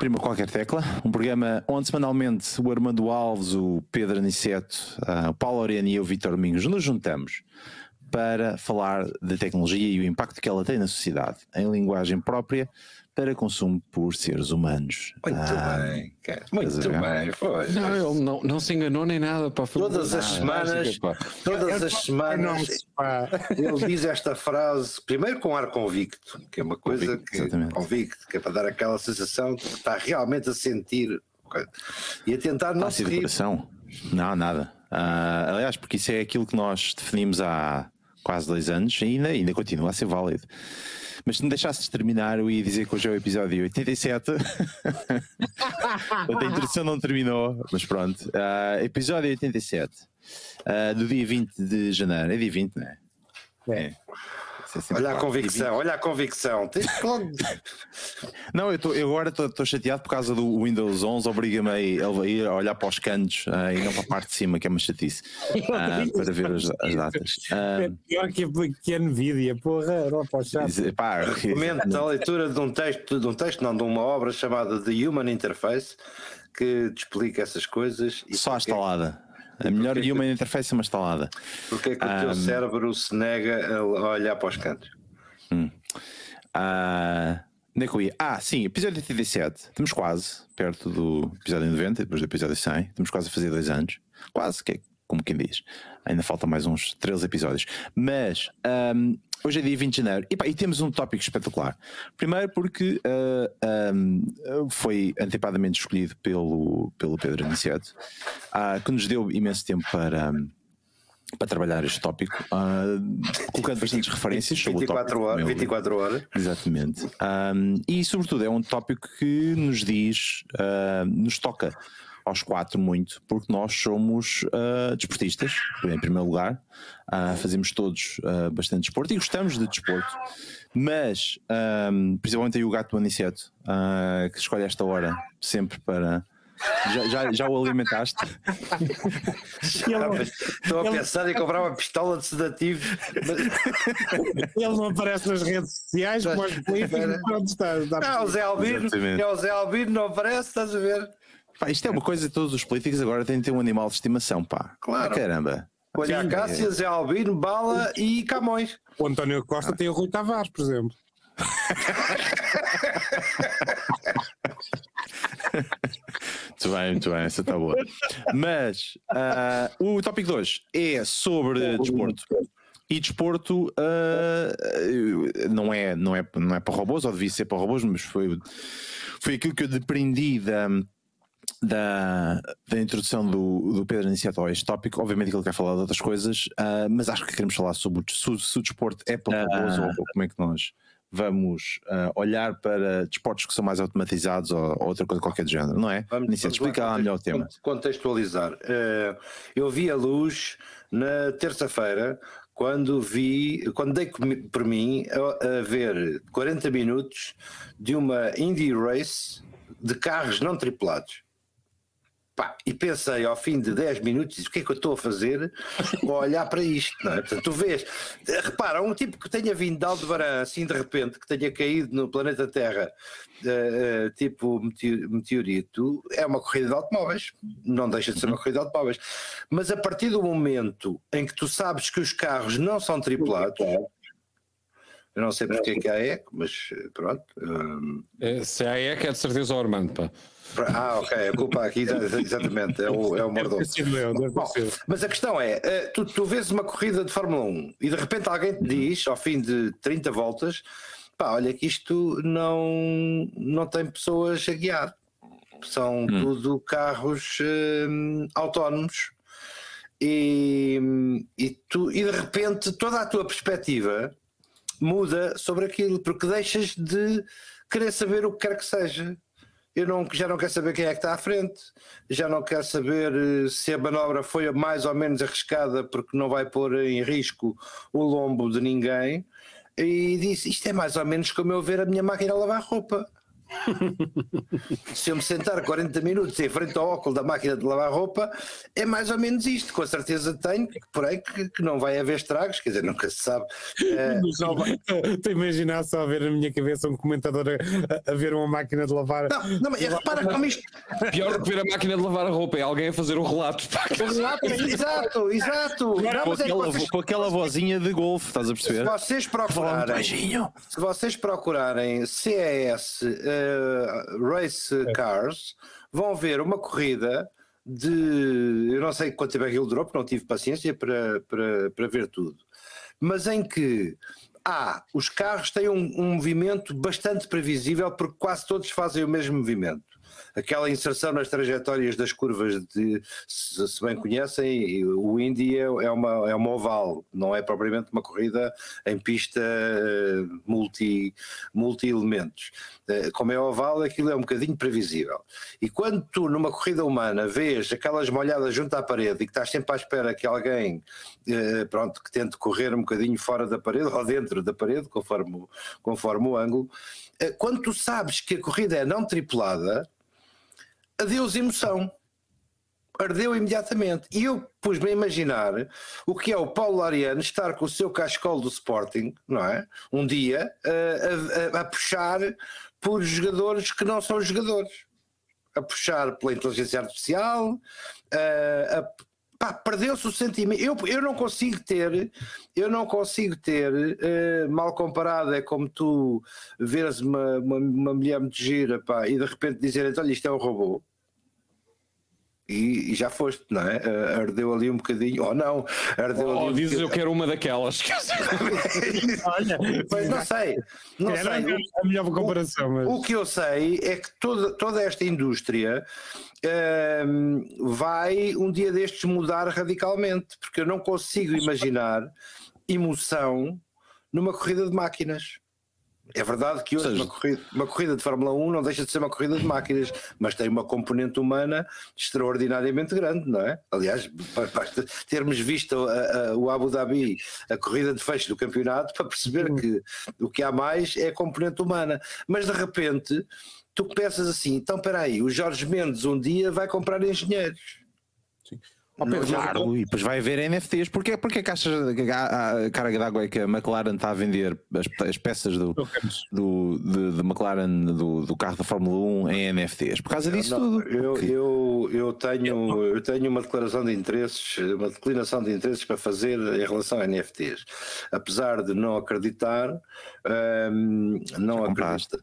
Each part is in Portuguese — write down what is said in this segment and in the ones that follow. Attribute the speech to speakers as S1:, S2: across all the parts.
S1: Prima Qualquer Tecla, um programa onde semanalmente o Armando Alves, o Pedro Aniceto, uh, o Paulo Orena e eu, Vitor Domingos, nos juntamos para falar da tecnologia e o impacto que ela tem na sociedade, em linguagem própria, para consumo por seres humanos.
S2: Muito ah, bem, cara. Muito bem, foi.
S3: Não, ele não, não se enganou nem nada. Pá,
S2: todas as semanas, todas as semanas, ele diz esta frase, primeiro com ar convicto, que é uma coisa convicto, que exatamente. convicto, que é para dar aquela sensação de que está realmente a sentir e a tentar não se rir.
S1: Não, nada. Uh, aliás, porque isso é aquilo que nós definimos há quase dois anos e ainda, ainda continua a ser válido. Mas se me deixasses terminar, eu ia dizer que hoje é o episódio 87. a introdução não terminou, mas pronto. Uh, episódio 87, uh, do dia 20 de janeiro. É dia 20, não é?
S2: É. é. É olha a convicção, olha a convicção.
S1: Não, eu, tô, eu agora estou chateado por causa do Windows 11, obriga-me a, ir a olhar para os cantos uh, e não para a parte de cima, que é uma chatice, uh, para ver as, as datas.
S3: Uh, é pior que, que a Nvidia, porra, não para o chat.
S2: Recomendo a leitura de um texto, de um texto, não, de uma obra chamada The Human Interface, que te explica essas coisas.
S1: Só a instalada. A melhor e uma interface é uma instalada.
S2: Porque é que o um, teu cérebro se nega a olhar para os cantos?
S1: Hum. Uh, onde é que eu ia? Ah, sim, episódio 87. Estamos quase perto do episódio 90, depois do episódio 100. Estamos quase a fazer dois anos. Quase, que é como quem diz. Ainda falta mais uns 13 episódios. Mas um, hoje é dia 20 de janeiro e, pá, e temos um tópico espetacular. Primeiro porque uh, um, foi antecipadamente escolhido pelo, pelo Pedro Aniceto, uh, que nos deu imenso tempo para. para trabalhar este tópico, uh, colocando bastantes referências
S2: 24 sobre o tópico. Horas, 24 horas.
S1: Exatamente. Um, e, sobretudo, é um tópico que nos diz, nos toca aos quatro muito, porque nós somos uh, desportistas, em primeiro lugar, uh, fazemos todos uh, bastante desporto e gostamos de desporto, mas um, principalmente aí o gato do Aniceto, uh, que escolhe esta hora sempre para. Já, já, já o alimentaste?
S2: Estou a pensar em comprar uma pistola de sedativo.
S3: Ele não aparece nas redes sociais como os políticos.
S2: Está, está não, o Zé Albino, é o Zé Albino, não aparece, estás a ver?
S1: Pá, isto é uma coisa que todos os políticos agora têm de ter um animal de estimação, pá.
S2: Claro.
S1: Ah, caramba.
S2: Olha, a Cássia, Zé Albino, Bala e Camões.
S3: O António Costa ah. tem o Rui Tavares, por exemplo.
S1: muito bem, muito bem, essa está boa. Mas uh, o tópico 2 é sobre desporto. E desporto uh, não, é, não, é, não é para robôs, ou devia ser para robôs, mas foi, foi aquilo que eu depreendi da da, da introdução do, do Pedro Iniciato a este tópico. Obviamente que ele quer falar de outras coisas, uh, mas acho que queremos falar sobre o, se, o desporto é para uh, ou, como é que nós vamos uh, olhar para desportos que são mais automatizados ou, ou outra coisa qualquer de género, não é? Vamos, Iniciato, explica lá melhor o tema.
S2: Contextualizar. Eu vi a luz na terça-feira quando vi, quando dei por mim a, a ver 40 minutos de uma Indy Race de carros não tripulados. Pá, e pensei ao fim de 10 minutos, o que é que eu estou a fazer a olhar para isto, não é? Portanto, tu vês, repara, um tipo que tenha vindo de Aldebaran assim de repente, que tenha caído no planeta Terra, uh, uh, tipo meteorito, é uma corrida de automóveis, não deixa de ser uma corrida de automóveis. Mas a partir do momento em que tu sabes que os carros não são tripulados, eu não sei porque é que há EC, mas pronto. Um...
S3: É, se há EC é de certeza o Armando, pá.
S2: Ah, ok, a culpa aqui, exatamente, é o, é o Mordor. mas a questão é: eh, tu, tu vês uma corrida de Fórmula 1 e de repente alguém te diz, ao fim de 30 voltas, pá, olha que isto não, não tem pessoas a guiar, são hum. tudo carros hum, autónomos. E, e, tu, e de repente toda a tua perspectiva muda sobre aquilo, porque deixas de querer saber o que quer que seja eu não, já não quero saber quem é que está à frente, já não quero saber eh, se a manobra foi mais ou menos arriscada porque não vai pôr em risco o lombo de ninguém. E disse: Isto é mais ou menos como eu ver a minha máquina a lavar roupa. Se eu me sentar 40 minutos em frente ao óculo da máquina de lavar roupa, é mais ou menos isto. Com certeza tenho, porém, que, que não vai haver estragos, quer dizer, nunca se sabe. Uh,
S3: não vai... Estou a imaginar só a ver na minha cabeça um comentador a, a ver uma máquina de lavar.
S2: Não, não mas repara como isto.
S4: Pior do que ver a máquina de lavar a roupa é alguém a fazer o relato.
S2: O relato exato, exato.
S1: Não, com, aquela, é vocês... com aquela vozinha de golfe, estás a perceber?
S2: Se vocês procurarem, se vocês procurarem CES. Uh, Race é. Cars, vão ver uma corrida de. Eu não sei quanto tempo é que ele durou, porque não tive paciência para, para, para ver tudo. Mas em que há, os carros têm um, um movimento bastante previsível, porque quase todos fazem o mesmo movimento aquela inserção nas trajetórias das curvas de, se, bem conhecem, o Indy é, é, uma, é uma oval, não é propriamente uma corrida em pista eh, multi, multi-elementos. Eh, como é oval, aquilo é um bocadinho previsível. E quando tu, numa corrida humana, vês aquelas molhadas junto à parede e que estás sempre à espera que alguém, eh, pronto, que tente correr um bocadinho fora da parede ou dentro da parede, conforme, conforme o ângulo, quando tu sabes que a corrida é não tripulada, adeus emoção. Ardeu imediatamente. E eu pus-me a imaginar o que é o Paulo Ariano estar com o seu cachecol do Sporting, não é? Um dia, a, a, a puxar por jogadores que não são jogadores. A puxar pela inteligência artificial, a, a perdeu-se o sentimento. Eu, eu não consigo ter, eu não consigo ter, uh, mal comparado, é como tu veres uma, uma, uma mulher muito gira pá, e de repente dizer, olha, isto é um robô e, e, já foste, não é? Uh, ardeu ali um bocadinho, ou não, ardeu
S4: oh,
S2: ali.
S4: Um dizes eu quero uma daquelas.
S2: Olha, mas não sei, não
S3: Era
S2: sei.
S3: a melhor comparação. Mas...
S2: O, o, que eu sei é que toda, toda esta indústria uh, vai um dia destes mudar radicalmente, porque eu não consigo imaginar emoção numa corrida de máquinas. É verdade que hoje seja, uma, corrida, uma, corrida, de Fórmula 1 não deixa de ser uma corrida de máquinas, mas tem uma componente humana extraordinariamente grande, não é? Aliás, basta termos visto a, a, o Abu Dhabi, a corrida de fecho do campeonato, para perceber que o que há mais é a componente humana. Mas de repente, tu pensas assim, então espera aí, o Jorge Mendes um dia vai comprar engenheiros.
S1: Sim. Claro, e depois vai haver NFTs. Porquê, porquê que achas a, a carga d'água é que a McLaren está a vender as, as peças do, do, de, de McLaren do, do, carro da Fórmula 1 em NFTs? Por causa disso não, tudo?
S2: Eu, eu, eu, tenho, eu tenho uma declaração de interesses, uma declinação de interesses para fazer em relação a NFTs. Apesar de não acreditar, hum, não acredito.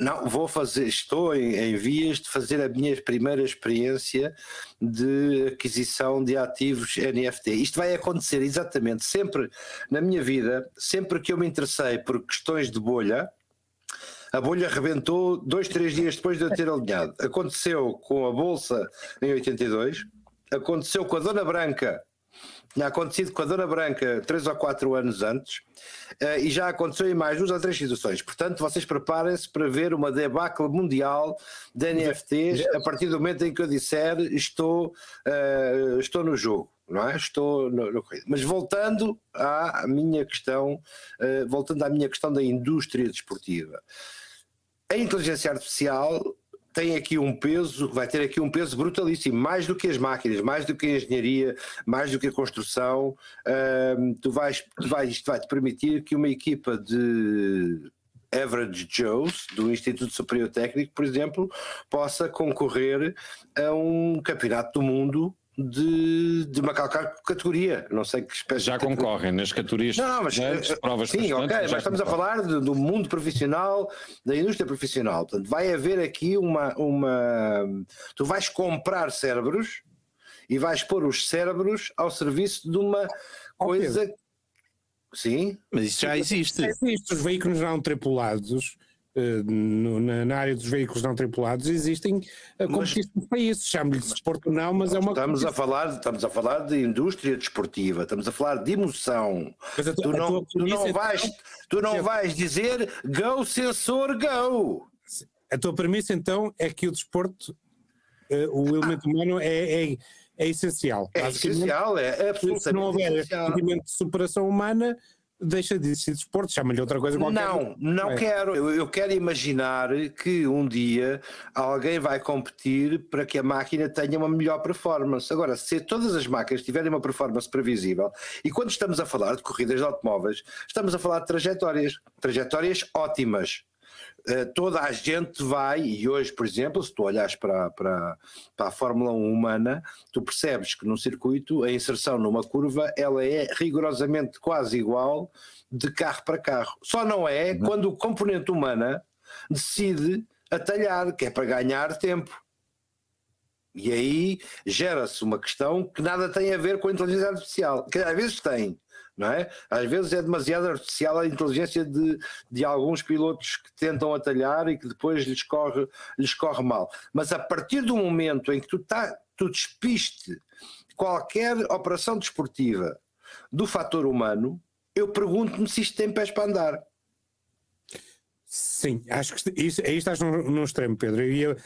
S2: Não, vou fazer, estou em, em, vias de fazer a minha primeira experiência de aquisição de ativos NFT. Isto vai acontecer exatamente sempre na minha vida, sempre que eu me interessei por questões de bolha. A bolha rebentou dois, três dias depois de eu ter alinhado. Aconteceu com a Bolsa em 82, aconteceu com a Dona Branca tinha acontecido com a Dona Branca três ou quatro anos antes uh, e já aconteceu em mais duas ou três situações. Portanto, vocês preparem-se para ver uma debacle mundial de NFTs a partir do momento em que eu disser estou, uh, estou no jogo. Não é? Estou no, no... Mas voltando à minha questão, uh, voltando à minha questão da indústria desportiva. A inteligência artificial tem aqui um peso, vai ter aqui um peso brutalíssimo, mais do que as máquinas, mais do que a engenharia, mais do que a construção. Tu vais, tu vais, isto vai te permitir que uma equipa de Average Joes, do Instituto Superior Técnico, por exemplo, possa concorrer a um campeonato do mundo de, de uma categoria. Não sei que espécie
S4: Já concorrem nas categorias
S2: não, mas,
S4: antes, provas
S2: Sim, ok, mas estamos concorrem. a falar do, do, mundo profissional, da indústria profissional. Portanto, vai haver aqui uma, uma. Tu vais comprar cérebros e vais pôr os cérebros ao serviço de uma coisa. Okay. Sim.
S1: Mas isso já existe.
S3: Existe. Os veículos não tripulados eh, na, na, área dos veículos não tripulados existem eh, competições para isso, chamo-lhe de desporto não, mas é uma
S2: estamos a falar Estamos a falar de indústria desportiva, estamos a falar de emoção. Tu, tu, não, tu, não vais, tu não vais dizer go sensor go.
S3: A tua premissa então é que o desporto, uh, o elemento ah. humano é, é, é essencial.
S2: É essencial, é absolutamente
S3: Se não houver
S2: essencial.
S3: de superação humana, deixa de existir desporto, chama-lhe outra coisa qualquer.
S2: Não, não
S3: É.
S2: quero. Eu, eu quero imaginar que um dia alguém vai competir para que a máquina tenha uma melhor performance. Agora, se todas as máquinas tiverem uma performance previsível, e quando estamos a falar de corridas de automóveis, estamos a falar de trajetórias, trajetórias ótimas. Eh, toda a gente vai, e hoje, por exemplo, se tu olhares para, para, para a Fórmula 1 humana, tu percebes que no circuito a inserção numa curva ela é rigorosamente quase igual de carro para carro. Só não é quando o componente humana decide atalhar, que é para ganhar tempo. E aí gera-se uma questão que nada tem a ver com a inteligência artificial, que às vezes tem, não é? Às vezes é demasiado artificial a inteligência de, de alguns pilotos que tentam atalhar e que depois lhes corre, lhes corre mal. Mas a partir do momento em que tu, tá, tu despiste qualquer operação desportiva do fator humano, eu pergunto-me se isto tem pés para andar.
S3: Sim, acho que isso, aí estás num, num extremo, Pedro. Eu ia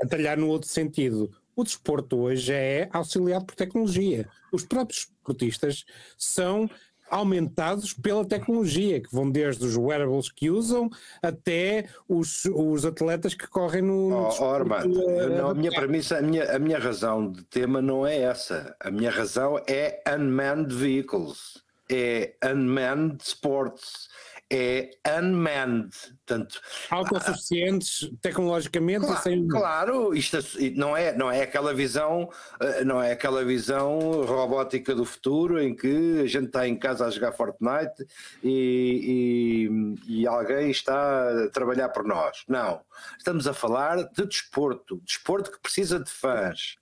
S3: atalhar no outro sentido. O desporto hoje é auxiliado por tecnologia. Os próprios esportistas são aumentados pela tecnologia, que vão desde os wearables que usam até os, os atletas que correm no. no
S2: Oh,
S3: desporto,
S2: Armando,
S3: eh,
S2: não, a minha premissa, a minha, a minha razão de tema não é essa. A minha razão é unmanned vehicles, é unmanned sports, é unmanned. Portanto,
S3: autossuficientes tecnologicamente e
S2: Claro,
S3: sem.
S2: claro, isto não é, não é aquela visão, eh, não é aquela visão robótica do futuro em que a gente está em casa a jogar Fortnite e, e- e alguém está a trabalhar por nós. Não, estamos a falar de desporto, desporto que precisa de fãs.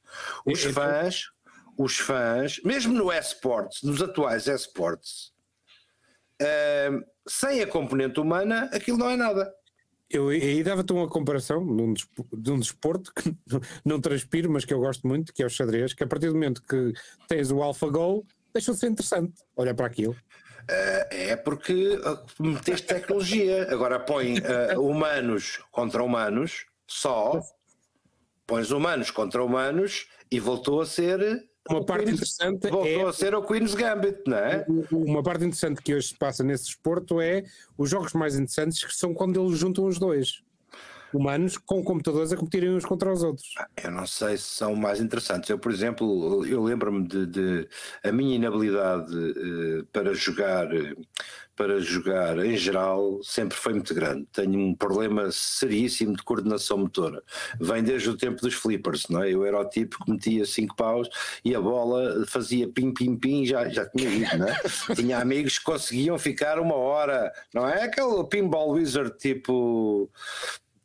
S2: Os
S3: Eu- eu-
S2: fãs, os fãs, mesmo no esportes, nos atuais esportes, eh, sem a componente humana, aquilo não é nada.
S3: Eu aí dava-te uma comparação de um, despo- de desporto que não- transpiro, mas que eu gosto muito, que é o xadrez, que a partir do momento que tens o AlphaGo, deixa de ser interessante. Olha para aquilo.
S2: É porque uh, meteste tecnologia. Agora põe uh, humanos contra humanos só, pões humanos contra humanos e voltou a ser.
S3: Uma parte interessante
S2: Voltou
S3: é-
S2: a ser o Queen's Gambit, não é?
S3: Uma parte interessante que hoje se passa nesse desporto é os jogos mais interessantes que são quando eles juntam os dois. Humanos com computadores a competirem uns contra os outros.
S2: Eu não sei se são mais interessantes. Eu, por exemplo, eu lembro-me de, de- a minha inabilidade eh, para jogar, para jogar em geral sempre foi muito grande. Tenho um problema seríssimo de coordenação motora. Vem desde o tempo dos flippers, não é? Eu era o tipo que metia cinco paus e a bola fazia pim pim pim, já, já tinha ido, não é? tinha amigos que conseguiam ficar uma hora, não é? Aquele pinball wizard tipo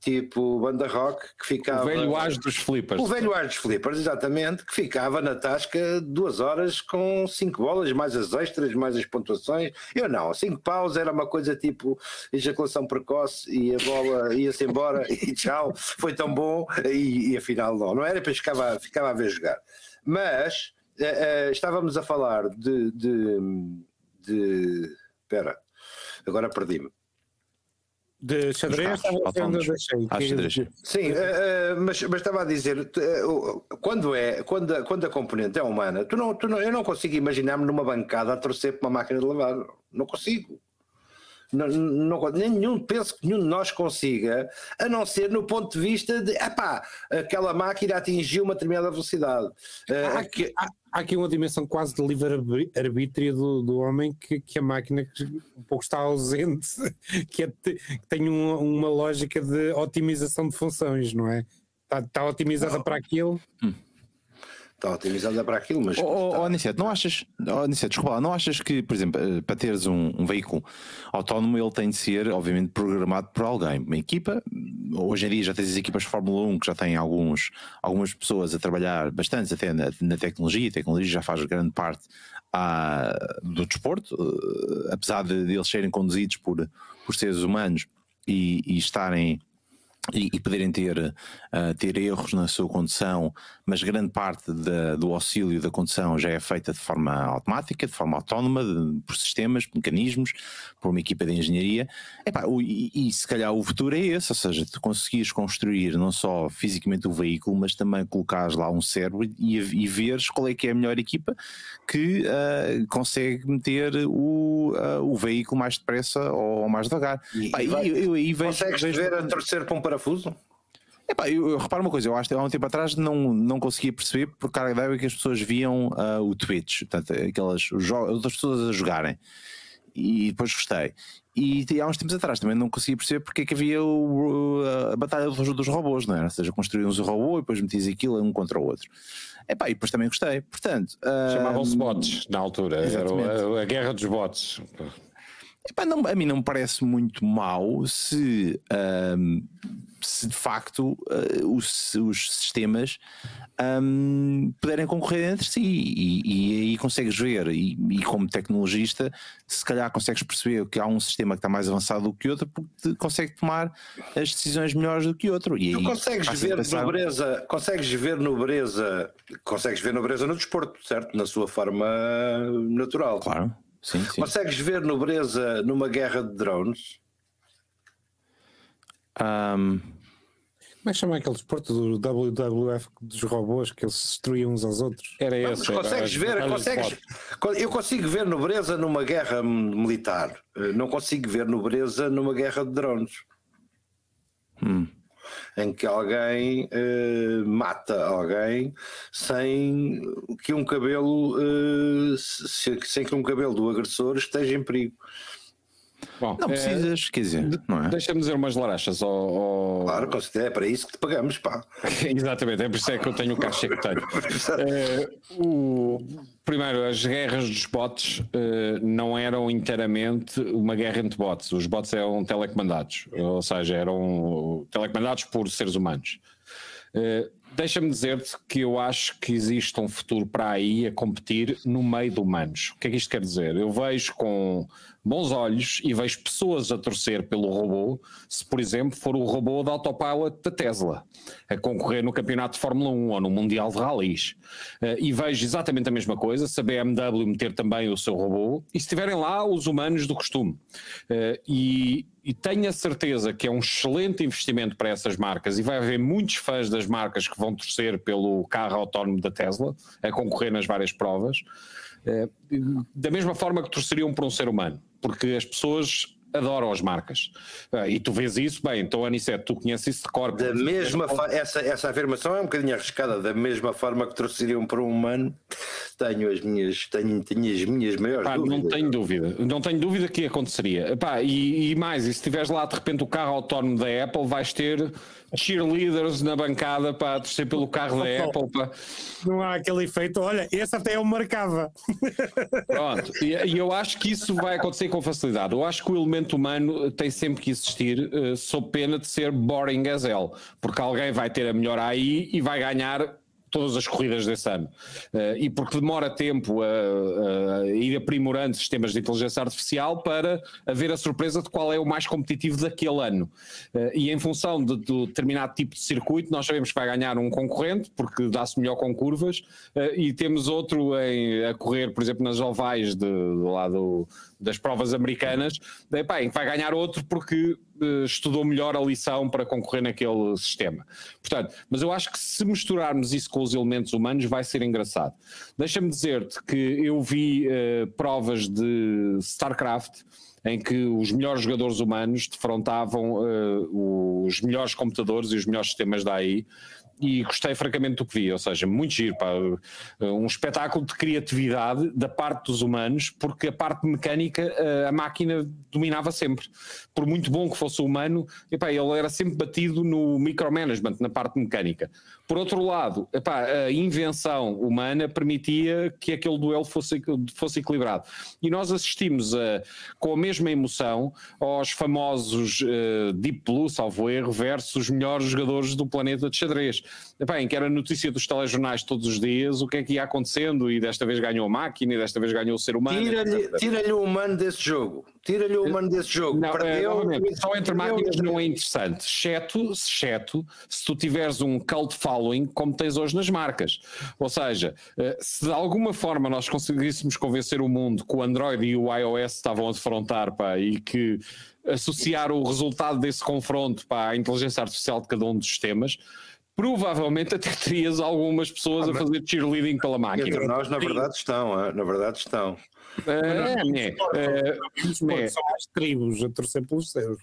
S2: tipo banda rock que ficava
S4: O velho as dos flippers.
S2: o velho ar dos flippers, exatamente, que ficava na tasca duas horas com cinco bolas, mais as extras, mais as pontuações. Eu não, cinco paus era uma coisa tipo ejaculação precoce e a bola ia-se embora e tchau, foi tão bom e, e afinal não, não era, depois ficava, ficava a ver jogar. Mas eh, eh, estávamos a falar de. de, de espera, agora perdi-me.
S3: De xadrez,
S1: carros,
S3: estava a dizer onde eu
S1: autónomos.
S3: Que-
S1: xadrez.
S2: Sim, eh, eh, mas, mas estava a dizer, eh, quando, é, quando, a, quando a componente é humana, tu não, tu não, eu não consigo imaginar-me numa bancada a torcer para uma máquina de lavar. Não consigo. Não, não, nenhum, penso que nenhum de nós consiga, a não ser no ponto de vista de epá, aquela máquina atingiu uma determinada velocidade. Eh,
S3: Há aqui, há- há aqui uma dimensão quase de livre-arbítrio do, do homem que, que a máquina que um pouco está ausente, que, é que tem uma, uma lógica de otimização de funções, não é? Está, está otimizada para aquilo.
S2: Está otimizada para aquilo, mas.
S1: Oh, oh,
S2: está-
S1: oh, Aniceto, não achas, oh, Aniceto, desculpa, lá, não achas que, por exemplo, eh, para teres um, um veículo autónomo, ele tem de ser, obviamente, programado por alguém, uma equipa. Hoje em dia já tens as equipas de Fórmula 1 que já têm alguns, algumas pessoas a trabalhar bastante até na, na tecnologia, a tecnologia já faz grande parte ah, do desporto, eh, apesar de, de eles serem conduzidos por, por seres humanos e, e estarem e, e poderem ter, uh, ter erros na sua condução, mas grande parte da, do auxílio da condução já é feita de forma automática, de forma autónoma, de, por sistemas, mecanismos, por uma equipa de engenharia. Epá, o, e, e, se calhar o futuro é esse, ou seja, tu conseguires construir não só fisicamente o veículo, mas também colocares lá um cérebro e, e veres qual é que é a melhor equipa que uh, consegue meter o, uh, o veículo mais depressa ou mais devagar.
S2: E, Pá, vai, eu, eu, eu, consegues vejo, ver a torcer para um parafuso?
S1: Epá, eu, eu reparo uma coisa, eu acho que há um tempo atrás não, não conseguia perceber por carga d'água que as pessoas viam uh, o Twitch, portanto, aquelas outras pessoas a jogarem. E depois gostei. E, e, há uns tempos atrás também não conseguia perceber porque é que havia o, a batalha dos, dos robôs, não é? Ou seja, construímos o robô e depois metias aquilo um contra o outro. Epá, e depois também gostei. Portanto,
S4: chamavam-se bots na altura, era a, a guerra dos bots.
S1: Epá, não, a mim não me parece muito mal se, um, se de facto uh, os, os, sistemas um, puderem concorrer entre si. E, aí consegues ver. E, e, como tecnologista se calhar consegues perceber que há um sistema que está mais avançado do que outro porque consegue tomar as decisões melhores do que outro. E
S2: tu consegues ver pensar... nobreza consegues ver nobreza consegues ver nobreza no desporto certo? Na sua forma natural.
S1: Claro Sim, sim.
S2: Consegues ver nobreza numa guerra de drones?
S1: Um...
S3: Como é que chama aquele desporto do WWF dos robôs que eles se destruíam uns aos outros?
S4: Era esse.
S2: consegues ver, consegues, eu consigo ver nobreza numa guerra militar, eh, não consigo ver nobreza numa guerra de drones.
S1: Hum
S2: em que alguém uh, mata alguém sem que um cabelo uh, sem que um cabelo do agressor esteja em perigo.
S1: Bom, não precisas, é, quer dizer, não é?
S4: Deixa-me dizer umas larachas ao. ao...
S2: Claro, é para isso que te pagamos, pá.
S4: Exatamente, é por isso é que eu tenho o caixa que tenho. é, o, primeiro, as guerras dos bots uh, não eram inteiramente uma guerra entre bots. Os bots eram telecomandados, ou seja, eram telecomandados por seres humanos. Uh, Deixa-me dizer-te que eu acho que existe um futuro para aí a competir no meio de humanos. O que é que isto quer dizer? Eu vejo com bons olhos e vejo pessoas a torcer pelo robô, se por exemplo for o robô da autopilot da Tesla, a concorrer no campeonato de Fórmula 1 ou no Mundial de Rallys. Uh, e vejo exatamente a mesma coisa, se a BMW meter também o seu robô, e se estiverem lá os humanos do costume. Uh, e, e tenho a certeza que é um excelente investimento para essas marcas e vai haver muitos fãs das marcas que vão torcer pelo carro autónomo da Tesla, a concorrer nas várias provas. Eh, da mesma forma que torceriam por um ser humano, porque as pessoas adoram as marcas. Ah, e tu vês isso, bem, então Anicete, tu conheces isso de cor.
S2: Da mesma essa, essa afirmação é um bocadinho arriscada, da mesma forma que torceriam por um humano, tenho as minhas, tenho, tenho as minhas maiores Pá, dúvidas.
S4: Não tenho dúvida, não tenho dúvida que aconteceria. Pá, e, e mais, e se tiveres lá de repente o carro autónomo da Apple, vais ter cheerleaders na bancada para torcer pelo carro da Apple. Para...
S3: Não há aquele efeito, olha, esse até eu marcava.
S4: Pronto, e, eu acho que isso vai acontecer com facilidade. Eu acho que o elemento humano tem sempre que existir, uh, sob pena de ser boring as hell, porque alguém vai ter a melhor AI e vai ganhar todas as corridas desse ano. Uh, e porque demora tempo a, a, ir aprimorando sistemas de inteligência artificial para haver a surpresa de qual é o mais competitivo daquele ano. Uh, e em função de, de, determinado tipo de circuito, nós sabemos que vai ganhar um concorrente, porque dá-se melhor com curvas, uh, e temos outro em, a correr, por exemplo, nas ovais de, do lado das provas americanas, epá, vai ganhar outro porque uh, estudou melhor a lição para concorrer naquele sistema. Portanto, mas eu acho que se misturarmos isso com os elementos humanos vai ser engraçado. Deixa-me dizer-te que eu vi uh, provas de StarCraft em que os melhores jogadores humanos defrontavam uh, os melhores computadores e os melhores sistemas da AI e gostei francamente do que vi, ou seja, muito giro, pá, um espetáculo de criatividade da parte dos humanos, porque a parte mecânica eh, a máquina dominava sempre. Por muito bom que fosse o humano, epá, ele era sempre batido no micromanagement, na parte mecânica. Por outro lado, epá, a invenção humana permitia que aquele duelo fosse, fosse equilibrado. E nós assistimos a, com a mesma emoção aos famosos uh, Deep Blue, salvo erro, versus os melhores jogadores do planeta de xadrez. Epá, em que era notícia dos telejornais todos os dias, o que é que ia acontecendo, e desta vez ganhou a máquina, e desta vez ganhou o ser humano.
S2: Tira-lhe tira o humano desse jogo Tira-lhe o humano desse jogo.
S4: Não,
S2: perdeu,
S4: é, só entre máquinas não é interessante, exceto, exceto se tu tiveres um cult following como tens hoje nas marcas. Ou seja, eh, se de alguma forma nós conseguíssemos convencer o mundo que o Android e o iOS estavam a defrontar pá, e que associar o resultado desse confronto pá, à inteligência artificial de cada um dos sistemas, provavelmente até terias algumas pessoas
S2: Ah,
S4: a fazer cheerleading pela máquina.
S2: Entre nós, na verdade, estão. ah, Na verdade, estão.
S4: É, é, é, é.
S3: São mais tribos a torcer pelos seus.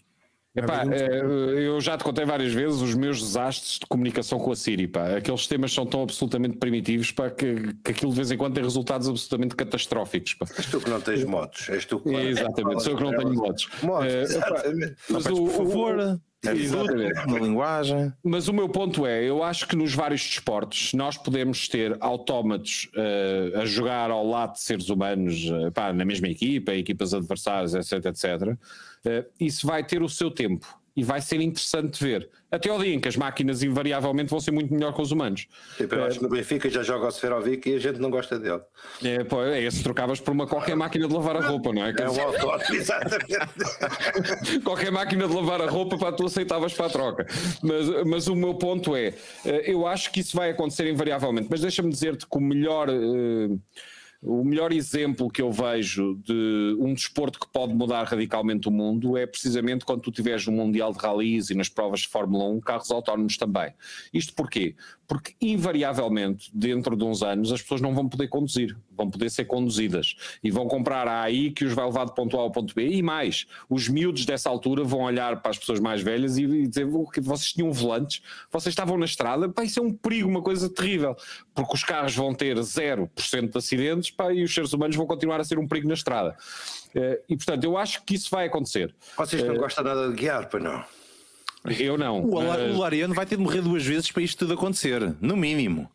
S4: Epá,
S3: é
S4: eh, eu já te contei várias vezes os meus desastres de comunicação com a Siri. Pá. Aqueles sistemas são tão absolutamente primitivos pá, que, que aquilo de vez em quando tem resultados absolutamente catastróficos. Pá.
S2: És tu que não tens motos. És tu que.
S4: Exatamente, sou eu que não tenho modos.
S2: Motos,
S4: Eh, mas, o,
S1: por favor,
S4: o- Exatamente.
S1: na linguagem.
S4: mas o meu ponto é: eu acho que nos vários desportos nós podemos ter autómatos eh, a jogar ao lado de seres humanos, eh, pá, na mesma equipa, equipas adversárias, etc, etc. Eh, isso vai ter o seu tempo e vai ser interessante ver. Até ao dia em que as máquinas invariavelmente vão ser muito melhor que os humanos.
S2: Tipo, eu acho que no Benfica já joga o Seferovic e a gente não gosta dele.
S4: É, pô, é esse trocavas por uma qualquer máquina de lavar a roupa, não é?
S2: É um autódromo, exatamente.
S4: qualquer máquina de lavar a roupa para tu aceitavas para a troca. Mas, mas o meu ponto é, eh, eu acho que isso vai acontecer invariavelmente, mas deixa-me dizer-te que o melhor, eh, o melhor exemplo que eu vejo de um desporto que pode mudar radicalmente o mundo é precisamente quando tu tiveres no Mundial de Rallys e nas provas de Fórmula 1 carros autónomos também. Isto porquê? Porque invariavelmente, dentro de uns anos, as pessoas não vão poder conduzir, vão poder ser conduzidas e vão comprar a AI que os vai levar de ponto A ao ponto B. E mais, os miúdos dessa altura vão olhar para as pessoas mais velhas e e dizer "O que vocês tinham volantes, vocês estavam na estrada, pá, isso é um perigo, uma coisa terrível, porque os carros vão ter 0% de acidentes pá, e os seres humanos vão continuar a ser um perigo na estrada. Eh, E portanto, eu acho que isso vai acontecer.
S2: Vocês não gostam nada de guiar, para não?
S4: Eu não.
S1: O,
S4: mas-
S1: o Lariano vai ter de morrer duas vezes para isto tudo acontecer, no mínimo.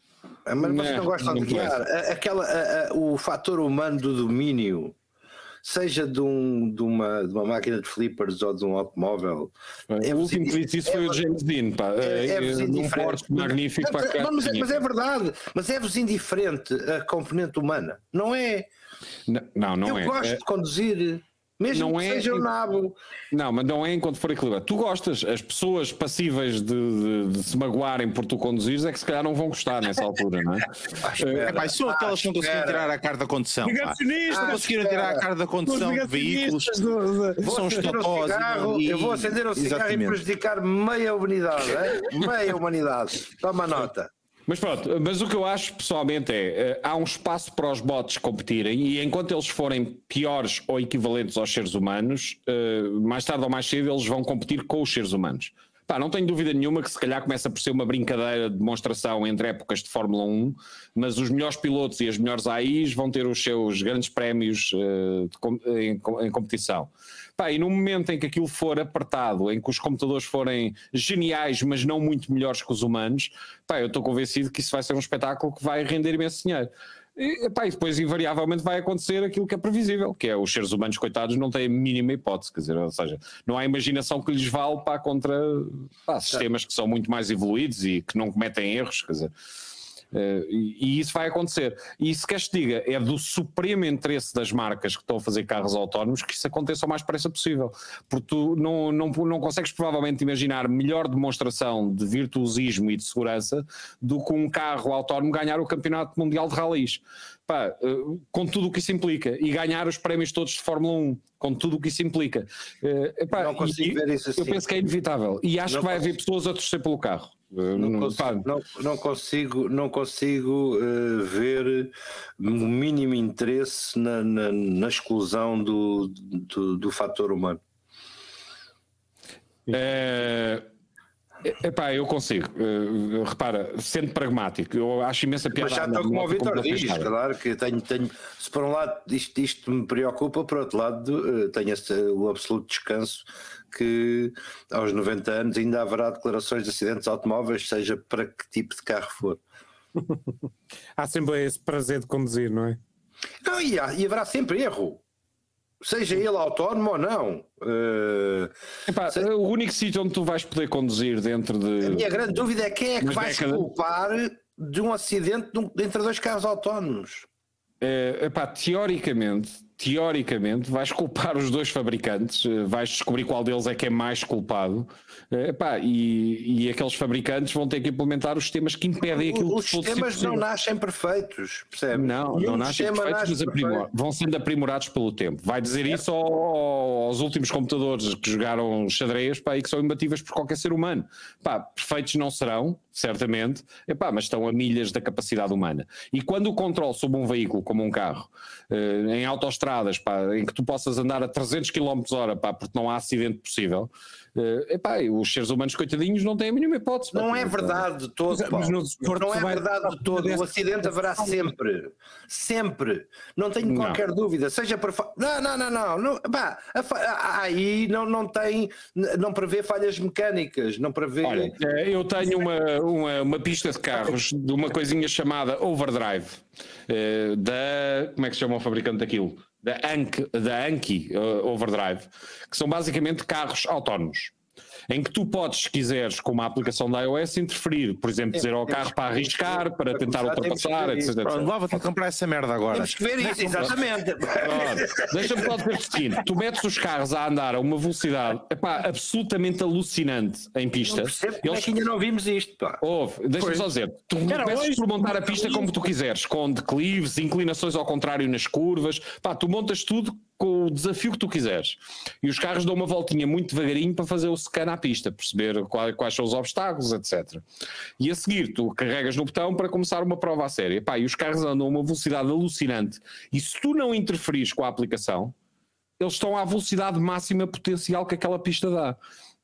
S2: Ah, Mas vocês
S4: Não,
S2: não gostam de
S4: não
S2: guiar. Aquela, a- a- o fator humano do domínio, seja de, um- de uma, de uma máquina de flippers ou de um automóvel.
S4: o último que disse isso foi o James Dean, pá.
S2: É, é-vos
S4: num
S2: indiferente.
S4: Porsche magnífico
S2: Mas-
S4: para cá.
S2: mas, é- mas é verdade, mas é-vos indiferente a componente humana, não é?
S4: Não, não
S2: Eu
S4: é.
S2: gosto
S4: É-
S2: de conduzir, mesmo
S4: Não
S2: que
S4: é-
S2: seja o nabo.
S4: Não, mas não é enquanto for equilibrado. Tu gostas, as pessoas passíveis de, de- de se magoarem por tu conduzires é que se calhar não vão gostar nessa altura, não é?
S1: É, pá, são aquelas que não conseguiram tirar a carta da condução.
S3: Negacionistas!
S1: Não conseguiram tirar a carta da condução de veículos.
S2: Vou
S1: São os totós e-
S2: eu vou acender um cigarro
S1: Exatamente.
S2: e prejudicar meia humanidade, hein? meia humanidade. Toma nota.
S4: Mas pronto, mas o que eu acho pessoalmente é, eh, há um espaço para os bots competirem e enquanto eles forem piores ou equivalentes aos seres humanos, eh, mais tarde ou mais cedo eles vão competir com os seres humanos. Pá, não tenho dúvida nenhuma que se calhar começa por ser uma brincadeira de demonstração entre épocas de Fórmula 1, mas os melhores pilotos e as melhores AIs vão ter os seus grandes prémios eh, de em, em competição. Pá, e no momento em que aquilo for apertado, em que os computadores forem geniais, mas não muito melhores que os humanos, pá, eu estou convencido que isso vai ser um espetáculo que vai render imenso dinheiro. E, pá, e depois, invariavelmente, vai acontecer aquilo que é previsível, que é os seres humanos, coitados, não têm a mínima hipótese, quer dizer, ou seja, não há imaginação que lhes vale para contra pá, sistemas que são muito mais evoluídos e que não cometem erros, quer dizer. Eh, e, e isso vai acontecer. E se queres te diga, é do supremo interesse das marcas que estão a fazer carros autónomos que isso aconteça o mais depressa possível. Porque tu não, não, não consegues provavelmente imaginar melhor demonstração de virtuosismo e de segurança do que um carro autónomo ganhar o Campeonato Mundial de Rallys. Pá, eh, com tudo o que isso implica. E ganhar os prémios todos de Fórmula 1, com tudo o que isso implica. Epá,
S2: Não consigo
S4: e-
S2: ver isso
S4: Eu
S2: assim.
S4: penso que é inevitável. E acho
S2: Não
S4: que vai haver pessoas a torcer pelo carro.
S2: Não
S4: não-
S2: consigo, não, não consigo, não consigo eh, ver o mínimo interesse na, na- na exclusão do, do, do fator humano.
S4: É, epá, eu consigo. Eh, repara, sendo pragmático, eu acho imensa piada.
S2: Mas já estou como o Vitor diz, claro que tenho, tenho, se por um lado isto, isto me preocupa, por outro lado eh, tenho esse, o absoluto descanso que aos 90 anos ainda haverá declarações de acidentes automóveis, seja para que tipo de carro for.
S3: Há sempre esse prazer de conduzir, não é?
S2: Não, e, há- e haverá sempre erro, seja ele autónomo ou não. Eh,
S4: Epá,
S2: Sei-
S4: o único sítio onde tu vais poder conduzir dentro
S2: A
S4: de.
S2: minha grande dúvida é quem é que
S4: Mas
S2: vai se
S4: década-
S2: culpar de um acidente de um- entre dois carros autónomos.
S4: Eh, epá, teoricamente, teoricamente, vais culpar os dois fabricantes, eh, vais descobrir qual deles é que é mais culpado. Eh, epá, e, e aqueles fabricantes vão ter que implementar os sistemas que impedem aquilo
S2: Os
S4: que fosse
S2: sistemas não nascem perfeitos, percebe?
S4: Não, não nascem perfeitos, mas
S2: nasce
S4: aprimor-
S2: perfeito.
S4: vão sendo aprimorados pelo tempo. Vai dizer isso ao- aos últimos computadores que jogaram xadrez pá, e que são imbatíveis por qualquer ser humano. Pá, perfeitos não serão, certamente, epá, mas estão a milhas da capacidade humana. E quando o controle sobre um veículo, como um carro, eh, em autoestradas, pá, em que tu possas andar a 300 km hora, pá, porque não há acidente possível, eh, epá, os seres humanos coitadinhos não têm a mínima hipótese.
S2: Não é verdade de todo,
S3: Mas- no desporto
S2: não é verdade de todo. O acidente haverá sempre. Sempre. Não tenho qualquer dúvida. Seja para. fa- Não, não, não, não. não. Aí não, não tem. Não prevê falhas mecânicas. Não prevê.
S4: Olha, eh, eu tenho uma, uma, uma pista de carros de uma coisinha chamada Overdrive, eh, da. Como é que se chama o fabricante daquilo? Da Anki, da Anki Overdrive, que são basicamente carros autónomos. Em que tu podes, se quiseres, com uma aplicação da iOS, interferir, por exemplo, dizer ao carro para arriscar, para tentar ultrapassar, etc.
S1: Pronto, lá vou-te comprar essa merda agora.
S2: Temos que ver isso, exatamente.
S4: Deixa-me só dizer o seguinte: tu metes os carros a andar a uma velocidade epá, absolutamente alucinante em pista.
S2: Como é
S4: Eles
S2: que ainda não vimos isto. Pá.
S4: Houve, deixa-me só dizer, tu
S3: hoje,
S4: por montar a pista como tu quiseres, com declives, inclinações ao contrário nas curvas, pá, tu montas tudo com o desafio que tu quiseres. E os carros dão uma voltinha muito devagarinho para fazer o scan à pista, perceber qual- quais são os obstáculos, etc. E a seguir, tu carregas no botão para começar uma prova a sério. Pá, e os carros andam a uma velocidade alucinante. E se tu não interferires com a aplicação, eles estão à velocidade máxima potencial que aquela pista dá.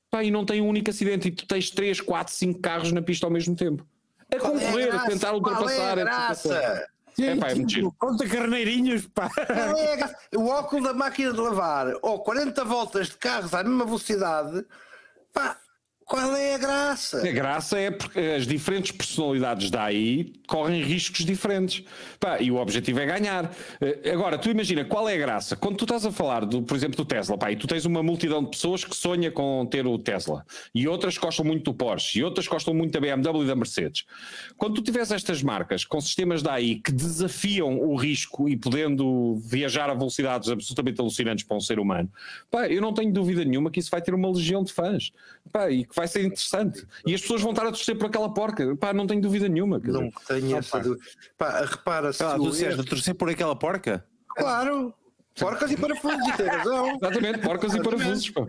S4: Pá, e não tem um único acidente. E tu tens 3, 4, 5 carros na pista ao mesmo tempo. A
S2: Qual é
S4: concorrer, a
S2: graça?
S4: tentar ultrapassar.
S2: Qual é a graça?
S4: É pá, é muito giro.
S3: Conta carneirinhos, pá.
S2: É graça? O óculo da máquina de lavar ou 40 voltas de carros à mesma velocidade. Pá, qual é a graça?
S4: A graça é porque as diferentes personalidades da AI correm riscos diferentes. Pá, e o objetivo é ganhar. Eh, Agora, tu imagina, qual é a graça? Quando tu estás a falar, do, por exemplo, do Tesla, pá, e tu tens uma multidão de pessoas que sonha com ter o Tesla, e outras gostam muito do Porsche, e outras gostam muito da BMW e da Mercedes. Quando tu tiveres estas marcas com sistemas da AI que desafiam o risco e podendo viajar a velocidades absolutamente alucinantes para um ser humano, pá, eu não tenho dúvida nenhuma que isso vai ter uma legião de fãs. Pá, e que vai ser interessante. E as pessoas vão estar a torcer por aquela porca. Pá, não tenho dúvida nenhuma. quer
S2: Não
S4: dizer.
S2: tenho essa dúvida. Pá, repara se
S1: Ah, tu disseste de torcer por aquela porca?
S2: Claro. Porcas e parafusos, e tem razão.
S4: Exatamente, porcas e parafusos. pá.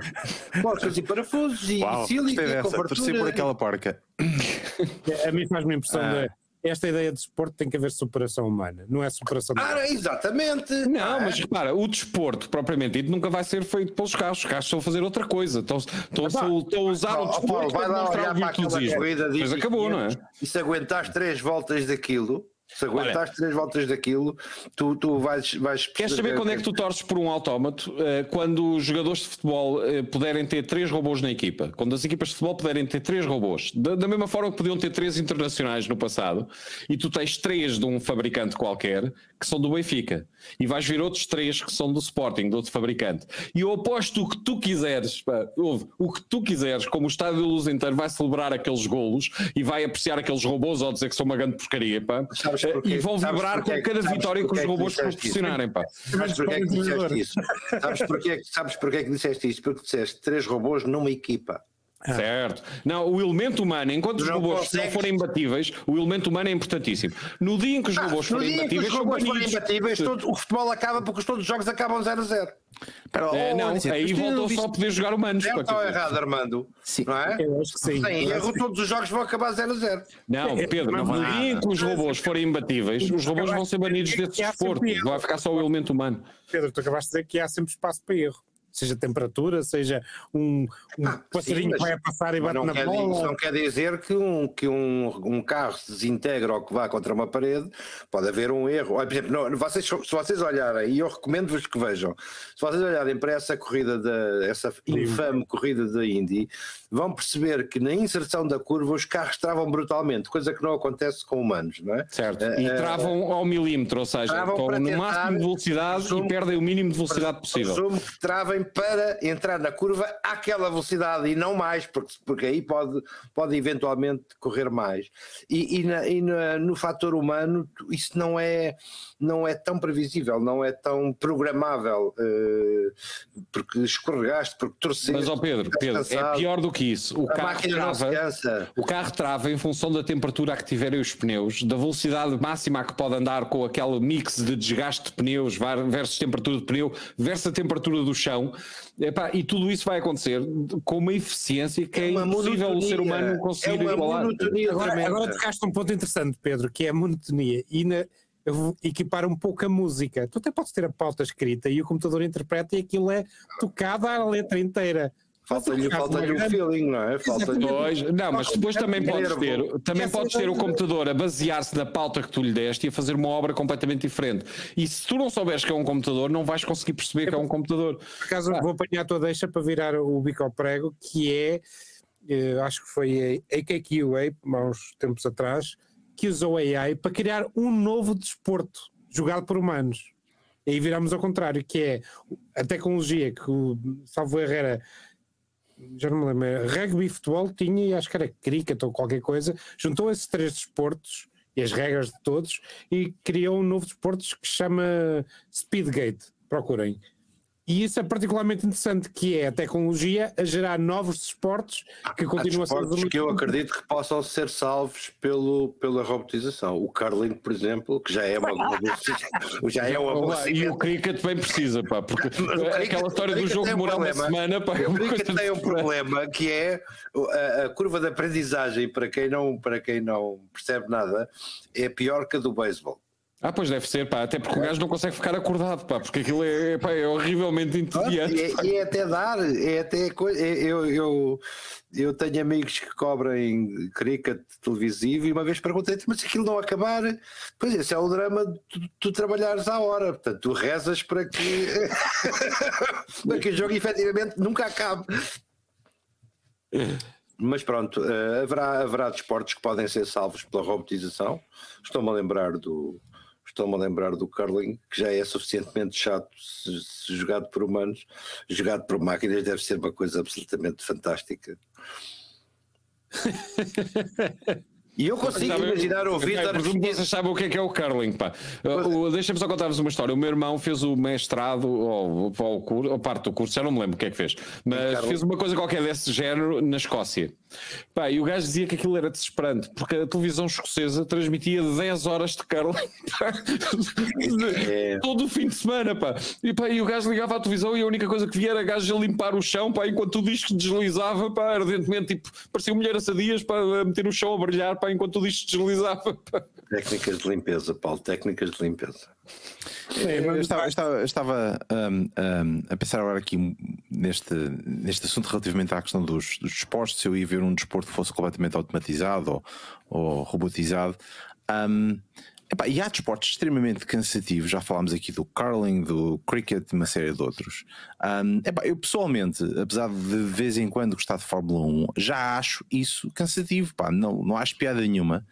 S2: Porcas e parafusos e
S1: Uau,
S2: sílica
S1: gostei
S2: e
S1: dessa. Torcer por aquela porca.
S3: A mim faz-me impressão
S1: Ah.
S3: de esta ideia de desporto tem que haver superação humana, não é superação
S2: Ah, exatamente.
S4: Não,
S2: Ah,
S4: mas repara, o desporto propriamente dito nunca vai ser feito pelos carros. Os carros estão a fazer outra coisa. Estão, estão, estão, estão a usar o desporto
S2: Paulo,
S4: para demonstrar
S2: olhar
S4: o virtuosismo. Depois acabou, não é?
S2: E se aguentares três voltas daquilo, se aguentares três voltas daquilo, tu, tu vais, vais
S4: Queres saber quando é que tu torces por um autómato? Eh, Quando os jogadores de futebol eh, puderem ter três robôs na equipa. Quando as equipas de futebol puderem ter três robôs. Da, da mesma forma que podiam ter três internacionais no passado. E tu tens três de um fabricante qualquer que são do Benfica. E vais ver outros três que são do Sporting, de outro fabricante. E eu aposto o que tu quiseres, pá, ouve, o que tu quiseres, como o Estádio da Luz inteiro vai celebrar aqueles golos e vai apreciar aqueles robôs ou dizer que são uma grande porcaria, pá.
S2: Sabes
S4: Eh,
S2: porquê?
S4: E vão
S2: Sabes
S4: vibrar
S2: porquê?
S4: com cada
S2: Sabes
S4: vitória que os
S2: que
S4: robôs proporcionarem, pá.
S2: Sabes porquê é que disseste isso? Sabes porquê, sabes porquê que disseste isso? Porque disseste três robôs numa equipa.
S4: Certo. Não, o elemento humano, enquanto os
S2: Não
S4: robôs não
S2: consegues-
S4: forem imbatíveis, o elemento humano é importantíssimo. No dia em que os robôs
S2: Ah,
S4: forem
S2: os
S4: imbatíveis, são
S2: robôs forem imbatíveis, todo- o futebol acaba porque todos os jogos acabam 0 a 0.
S1: Espera,
S4: É, não, aí
S1: não
S4: só a poder jogar humanos.
S2: Certo
S4: pá,
S2: ou
S4: quer dizer.
S2: errado, Armando?
S1: Sim.
S2: Não é?
S3: Eu acho que sim.
S2: Sem
S3: Eu
S2: erro, todos os jogos vão acabar 0 a 0.
S4: Não, Pedro,
S3: não
S4: no dia em que os robôs forem imbatíveis, os robôs vão ser banidos desse
S3: É há
S4: desporto. Vai ficar só o elemento humano.
S3: Pedro, tu acabaste de dizer que há sempre espaço para erro. Seja temperatura, seja um, um
S2: Ah,
S3: passarinho
S2: sim,
S3: que vai passar e bate na
S2: quer, dizer- isso
S3: bola.
S2: não quer dizer que, um, que um, um carro se desintegra ou que vá contra uma parede, pode haver um erro. Olha, por exemplo, não, vocês, se vocês olharem, e eu recomendo-vos que vejam, se vocês olharem para essa corrida, da, essa infame corrida da Indy, vão perceber que na inserção da curva os carros travam brutalmente, coisa que não acontece com humanos, não é?
S4: Certo.
S2: Eh,
S4: E
S2: eh,
S4: travam ao milímetro, ou seja,
S2: para
S4: no máximo de velocidade
S2: presumo-
S4: e perdem o mínimo de velocidade possível.
S2: Presumo que travem para entrar na curva àquela velocidade e não mais, porque, porque aí pode, pode eventualmente correr mais. E, e, na, e na, no fator humano, isso não é, não é tão previsível, não é tão programável, uh, porque escorregaste, porque torceste.
S4: Mas, ó Pedro, Pedro é pior do que isso. O
S2: a
S4: carro, trava, o carro trava em função da temperatura a que tiverem os pneus, da velocidade máxima a que pode andar com aquele mix de desgaste de pneus versus temperatura de pneu versus a temperatura do chão. Epá, e tudo isso vai acontecer com uma eficiência que é,
S2: É
S4: impossível o ser
S2: monotonia,
S4: humano conseguir
S2: é
S4: igualar.
S2: monotonia
S3: Agora, agora tocaste um ponto interessante, Pedro, que é a monotonia. E na, eu vou equipar um pouco a música. Tu até podes ter a pauta escrita e o computador interpreta e aquilo é tocado à letra inteira.
S2: Falta-lhe
S3: um
S2: falta o feeling, não é? Falta-lhe.
S4: Pois, não, mas depois também podes ter, também podes ter o computador a basear-se na pauta que tu lhe deste e a fazer uma obra completamente diferente. E se tu não souberes que é um computador, não vais conseguir perceber que é um computador.
S3: Por acaso vou apanhar a tua deixa para virar o bico ao prego, que é, eh, acho que foi a AKQA, há uns tempos atrás, que usou AI para criar um novo desporto jogado por humanos. E aí viramos ao contrário, que é a tecnologia que o Salvo Herrera já não me lembro, era rugby, futebol tinha e acho que era cricket ou qualquer coisa, juntou esses três desportos e as regras de todos e criou um novo desporto que se chama Speedgate, procurem. E isso é particularmente interessante, que é a tecnologia a gerar novos desportos que continuam a ser
S2: desportos que eu acredito que possam ser salvos pelo, pela robotização. O curling, por exemplo, que já é uma já é uma
S4: e o cricket bem precisa, pá, porque aquela história do jogo
S2: tem um
S4: demorar uma semana, pá, é
S2: O cricket tem um problema que é a, a curva de aprendizagem para quem, não, para quem não percebe nada é pior que a do beisebol.
S4: Ah, pois deve ser, pá, até porque o gajo não consegue ficar acordado, pá, porque aquilo é, pá, é horrivelmente entediante.
S2: E é, e é até dar, é até coisa. é- Eu, eu, eu tenho amigos que cobrem cricket televisivo e uma vez perguntei-te, mas se aquilo não acabar, pois esse é o drama de tu, tu trabalhares à hora, portanto, tu rezas para que, para que o jogo efetivamente nunca acabe. Mas pronto, eh, haverá, haverá desportos que podem ser salvos pela robotização. Estou-me a lembrar do. Estou-me a lembrar do curling, que já é suficientemente chato se, se jogado por humanos, jogado por máquinas deve ser uma coisa absolutamente fantástica. E eu consigo
S4: Sabe,
S2: imaginar o
S4: eu presumo que vocês sabem o que é que é o curling, pá. O- o- Deixa-me só contar-vos uma história. O meu irmão fez o mestrado, ou, ou, curso, ou parte do curso, já não me lembro o que é que fez, mas fez uma coisa qualquer desse género na Escócia. Pá, e o gajo dizia que aquilo era desesperante, porque a televisão escocesa transmitia 10 horas de curling pá,
S2: É.
S4: todo o fim de semana, pá. E, pá, e o gajo ligava à televisão e a única coisa que via era gajo a limpar o chão, pá, enquanto o disco deslizava, pá, ardentemente, tipo, parecia mulher assadias, pá, a meter o chão a brilhar, pá, enquanto o disco deslizava, pá.
S2: técnicas de limpeza, Paulo, técnicas de limpeza.
S1: Eu estava, estava- estava, hum, hum, a pensar agora aqui neste, neste assunto relativamente à questão dos, dos desportos, se eu ia ver um desporto que fosse completamente automatizado ou, ou robotizado. Hum, epá, e há desportos extremamente cansativos, já falámos aqui do curling, do cricket, uma série de outros. Hum, epá, eu pessoalmente, apesar de de vez em quando gostar de Fórmula 1, já acho isso cansativo, pá, não, não acho piada nenhuma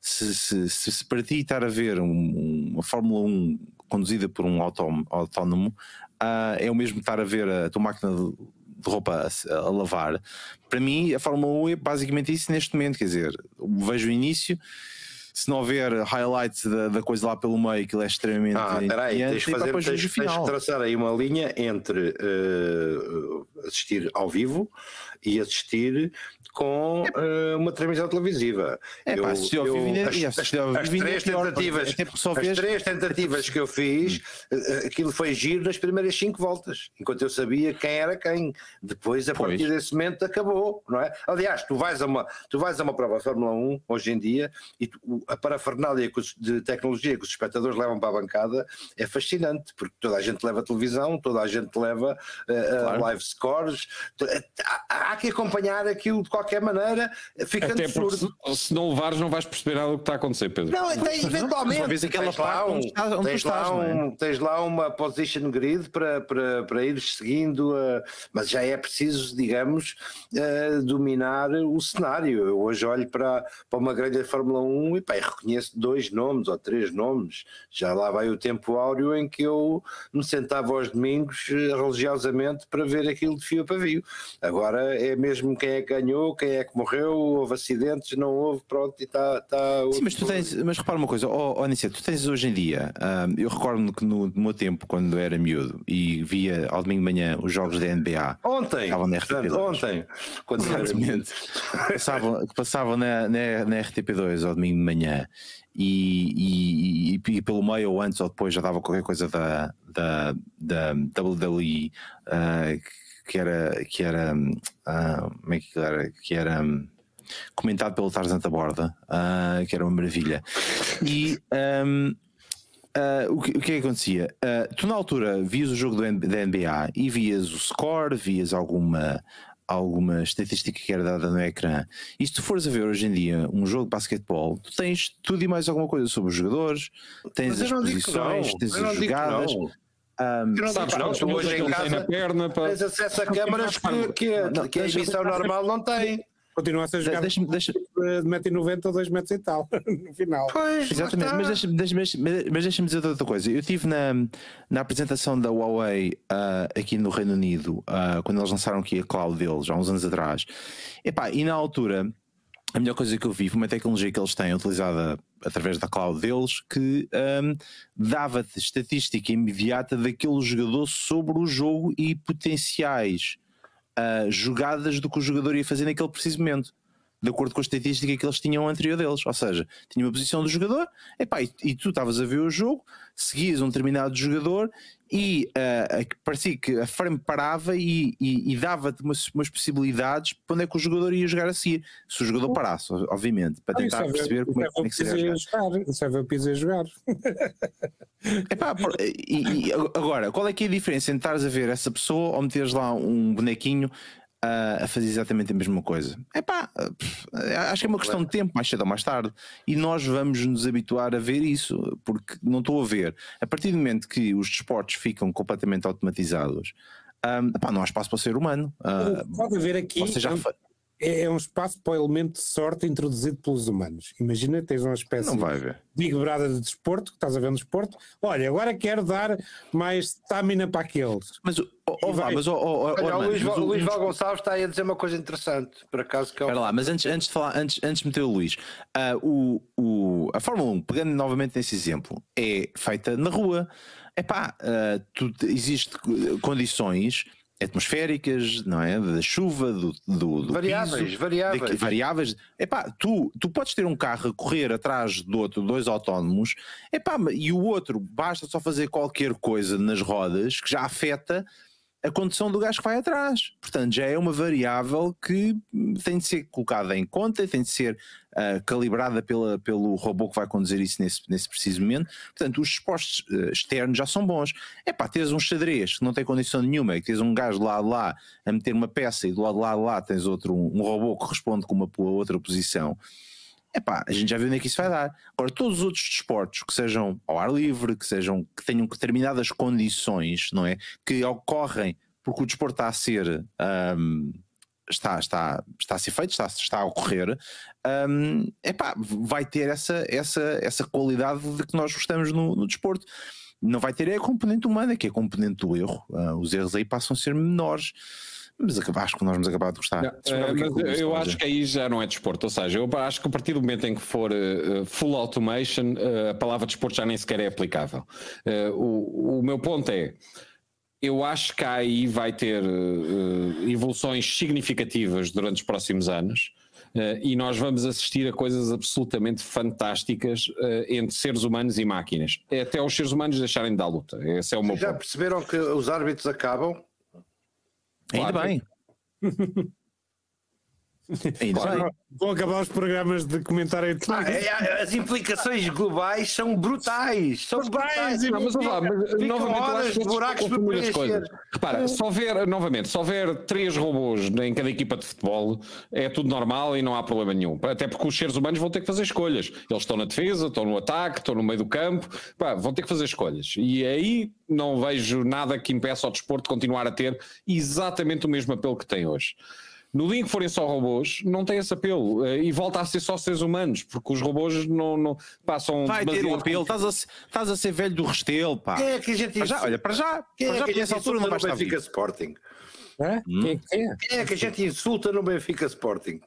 S1: se, se, se, se para ti estar a ver um- uma Fórmula 1 conduzida por um autónomo ah, é o mesmo estar a ver a tua máquina de, de roupa a, a lavar. Para mim, a Fórmula 1 é basicamente isso neste momento. Quer dizer, vejo o início. Se não houver highlights da, da coisa lá pelo meio, aquilo é extremamente.
S2: Ah, peraí, tens fazer,
S1: depois
S2: tens, tens de
S1: final.
S2: traçar aí uma linha entre eh, assistir ao vivo e assistir com eh, uma transmissão televisiva.
S1: É pá, assistir ao vivo
S2: as, as, as
S1: é
S2: três tentativas, as três tentativas que eu fiz, eh, aquilo foi giro nas primeiras cinco voltas, enquanto eu sabia quem era quem. Depois, a
S1: Pois.
S2: partir desse momento, acabou, não é? Aliás, tu vais a uma, tu vais a uma prova Fórmula 1 hoje em dia e tu- a parafernália de tecnologia que os espectadores levam para a bancada é fascinante, porque toda a gente leva televisão, toda a gente leva eh, eh,
S1: Claro.
S2: live scores, há há que acompanhar aquilo de qualquer maneira, fica
S4: Até porque
S2: absurdo.
S4: se, se não levares, não vais perceber nada do que está a acontecer, Pedro.
S2: Não, tem, eventualmente. Tens lá, um,
S1: onde estás-
S2: tens, lá
S1: é?
S2: um- tens lá uma position grid para, para, para ir seguindo, uh, mas já é preciso, digamos, uh, dominar o cenário. Eu hoje olho para, para uma grelha de Fórmula 1 e pá, reconheço dois nomes ou três nomes. Já lá vai o tempo áureo em que eu me sentava aos domingos eh, religiosamente para ver aquilo de fio a pavio. Agora é mesmo quem é que ganhou, quem é que morreu, houve acidentes, não houve, pronto, e está. está
S1: Sim, mas tu tens, mas repara uma coisa, oh, oh tu tens hoje em dia, ah, eu recordo-me que no, no meu tempo, quando era miúdo e via ao domingo de manhã os jogos da NBA,
S2: Ontem,
S1: Estavam na
S2: portanto,
S1: RTP2.
S2: ontem, quando
S1: Exatamente. passavam, passavam na, na, na RTP2 ao domingo de manhã e, e, e- pelo meio ou antes ou depois já dava qualquer coisa da, da, da WWE ah, que era que era ah, como é que era que era hum, comentado pelo Tarzan da Borda ah, que era uma maravilha e hum, ah, o, que, o que é que acontecia? Ah, tu na altura vias o jogo do da NBA e vias o score, vias alguma, alguma estatística que era dada no ecrã. E se tu fores a ver hoje em dia um jogo de basquetebol, tu tens tudo e mais alguma coisa sobre os jogadores, tens as posições, tens as jogadas.
S2: Não
S4: Sabes, não,
S2: tu
S4: hoje
S2: em
S4: tem na
S2: casa
S4: perna para.
S2: tens acesso a câmaras que, que,
S1: Não,
S2: que a
S1: deixa-
S2: emissão normal não tem.
S3: Continua-se a jogar
S1: deixa-me- deixa-
S3: de 1,90m ou 2 metros e tal, no final.
S2: Pois,
S1: Exatamente, mas deixa-me deixa mas, mas deixa-me dizer outra coisa. Eu estive na, na apresentação da Huawei ah, aqui no Reino Unido, ah, quando eles lançaram aqui a cloud deles, há uns anos atrás. Epá, e na altura, a melhor coisa que eu vi foi uma tecnologia que eles têm utilizada através da cloud deles que ahm, dava-te estatística imediata daquele jogador sobre o jogo e potenciais ah, jogadas do que o jogador ia fazer naquele preciso momento, de acordo com a estatística que eles tinham anterior deles. Ou seja, tinha uma posição do jogador, epá, e, e tu estavas a ver o jogo, seguias um determinado jogador e ah, a- parecia que a frame parava e, e- e dava-te umas, umas possibilidades para onde é que o jogador ia jogar a seguir. Se o jogador parasse, obviamente, para tentar
S3: Isso é ver-
S1: perceber como é,
S3: isso
S1: como é que seria
S3: ver
S1: a
S3: o
S1: jogar.
S3: Jogar. Isso é o a jogar.
S1: Epá, por- e, e agora, qual é que é a diferença entre estares a ver essa pessoa ou meteres lá um bonequinho a fazer exatamente a mesma coisa? Ah, pff, acho que é uma questão de tempo, mais cedo ou mais tarde. E nós vamos nos habituar a ver isso, porque não estou a ver. A partir do momento que os desportos ficam completamente automatizados, ah, epá, não há espaço para o ser humano. Ah,
S3: Pode haver aqui.
S1: você já
S3: é um- É, é um espaço para o elemento de sorte introduzido pelos humanos. Imagina, tens uma espécie
S1: não vai ver.
S3: de Brother de desporto, que estás a ver no desporto. Olha, agora quero dar mais stamina para aqueles.
S1: Mas, oh, oh, vá,
S3: vai-
S1: mas, oh, oh, oh,
S2: Olha, o Luís,
S1: mas
S2: Val-
S1: o-
S2: Luís Val Gonçalves está aí a dizer uma coisa interessante, por acaso que é o-
S1: lá, mas antes, antes de falar, antes, antes de meter o Luís, ah, o, o- a Fórmula 1, pegando novamente nesse exemplo, é feita na rua. Epá, uh, tu, existe condições atmosféricas, não é? Da chuva, do, do, do
S2: Variáveis,
S1: piso,
S2: variáveis.
S1: daqui- variáveis. Epá, tu, tu podes ter um carro a correr atrás do outro, dois autónomos, epá, e o outro basta só fazer qualquer coisa nas rodas que já afeta a condução do gajo que vai atrás. Portanto, já é uma variável que tem de ser colocada em conta, tem de ser ah, calibrada pela, pelo robô que vai conduzir isso nesse, nesse preciso momento. Portanto, os expostos eh, externos já são bons. É pá, teres um xadrez que não tem condição nenhuma, que tens um gajo do lado lá a meter uma peça e do lado lá, lá tens outro, um, um robô que responde com uma outra posição. Epá, a gente já viu onde é que isso vai dar. Agora, todos os outros desportos que sejam ao ar livre, que sejam que tenham determinadas condições, não é? Que ocorrem porque o desporto está a ser ahm, está, está, está a ser feito, está, está a ocorrer, ahm, epá, vai ter essa, essa, essa qualidade de que nós gostamos no, no desporto. Não vai ter é a componente humana, que é a componente do erro. Ah, os erros aí passam a ser menores. Mas acho que nós vamos acabar de gostar.
S4: Não, eh,
S1: é
S4: mas eu acho
S1: dizer.
S4: que aí já não é desporto, ou seja, eu acho que a partir do momento em que for eh, full automation, eh, a palavra desporto já nem sequer é aplicável. Eh, o, o meu ponto é, eu acho que aí vai ter evoluções significativas durante os próximos anos. e nós vamos assistir a coisas absolutamente fantásticas entre seres humanos e máquinas, até os seres humanos deixarem de dar luta. Esse é o meu
S2: Já
S4: ponto.
S2: perceberam que os árbitros acabam?
S1: Ainda
S4: Claro.
S1: bem.
S3: Vão acabar os programas de comentário
S2: Ah, é, é, as implicações globais são brutais. São brutais.
S4: Não, mas, lá, mas,
S2: Ficam
S4: novamente,
S2: horas
S4: acho
S2: buracos
S4: coisas. Repara, se houver, novamente, se houver três robôs em cada equipa de futebol, é tudo normal e não há problema nenhum. Até porque os seres humanos vão ter que fazer escolhas. Eles estão na defesa, estão no ataque, estão no meio do campo, pá, vão ter que fazer escolhas. E aí não vejo nada que impeça o desporto de continuar a ter exatamente o mesmo apelo que tem hoje. No dia em que forem só robôs, não tem esse apelo eh, e volta a ser só seres humanos, porque os robôs não, não passam.
S1: Vai ter o apelo, estás a, estás a ser velho do restelo, pá.
S2: Quem é que a gente
S1: Para já, olha, para já,
S2: Quem
S1: para
S2: é
S1: já
S2: que a gente
S1: altura não
S2: insulta
S1: vai
S2: no
S1: estar
S2: Benfica. Sporting?
S3: Hã? Quem é que é?
S2: Quem é que a gente insulta no Benfica Sporting?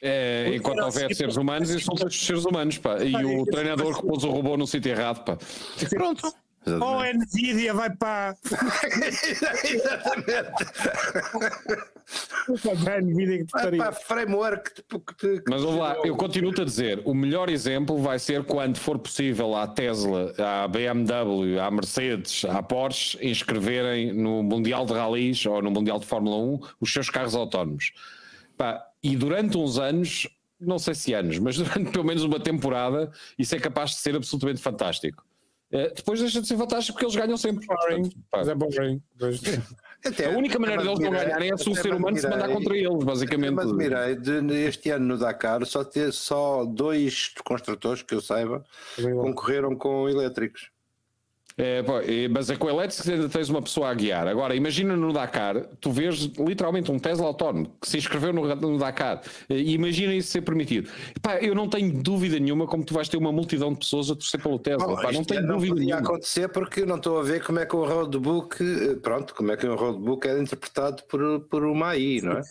S4: É, enquanto houver
S3: assim,
S4: seres humanos, insulta os seres humanos, pá. E o treinador que pôs o robô no sítio errado, pá.
S1: Pronto.
S3: Oh, a Nvidia vai para.
S2: Exatamente.
S3: para a Nvidia que
S2: Vai para a framework que te-
S4: Mas vamos lá, eu continuo-te a dizer, o melhor exemplo vai ser quando for possível à Tesla, à BMW, à Mercedes, à Porsche inscreverem no Mundial de Rallys ou no Mundial de Fórmula 1 os seus carros autónomos. Pá, e durante uns anos, não sei se anos, mas durante pelo menos uma temporada, isso é capaz de ser absolutamente fantástico. Eh, depois deixa de ser fantástico porque eles ganham sempre.
S3: Boring. Mas é boring. Pois.
S2: Até-
S4: a única maneira deles não ganharem é se um
S2: até
S4: ser humano se mandar contra eles, basicamente.
S2: Me admirei de este ano no Dakar só ter só dois construtores que eu saiba concorreram com elétricos.
S4: É, e- mas é com o elétrico ainda tens uma pessoa a guiar. Agora, imagina no Dakar, tu vês literalmente um Tesla autónomo que se inscreveu no, no Dakar e imagina isso ser permitido. Pá, eu não tenho dúvida nenhuma como tu vais ter uma multidão de pessoas a torcer pelo Tesla.
S2: Bom,
S4: Pá, não tenho
S2: não
S4: dúvida nenhuma.
S2: acontecer porque eu não estou a ver como é que o roadbook, eh, pronto, como é que o roadbook é interpretado por, por uma AI, não é?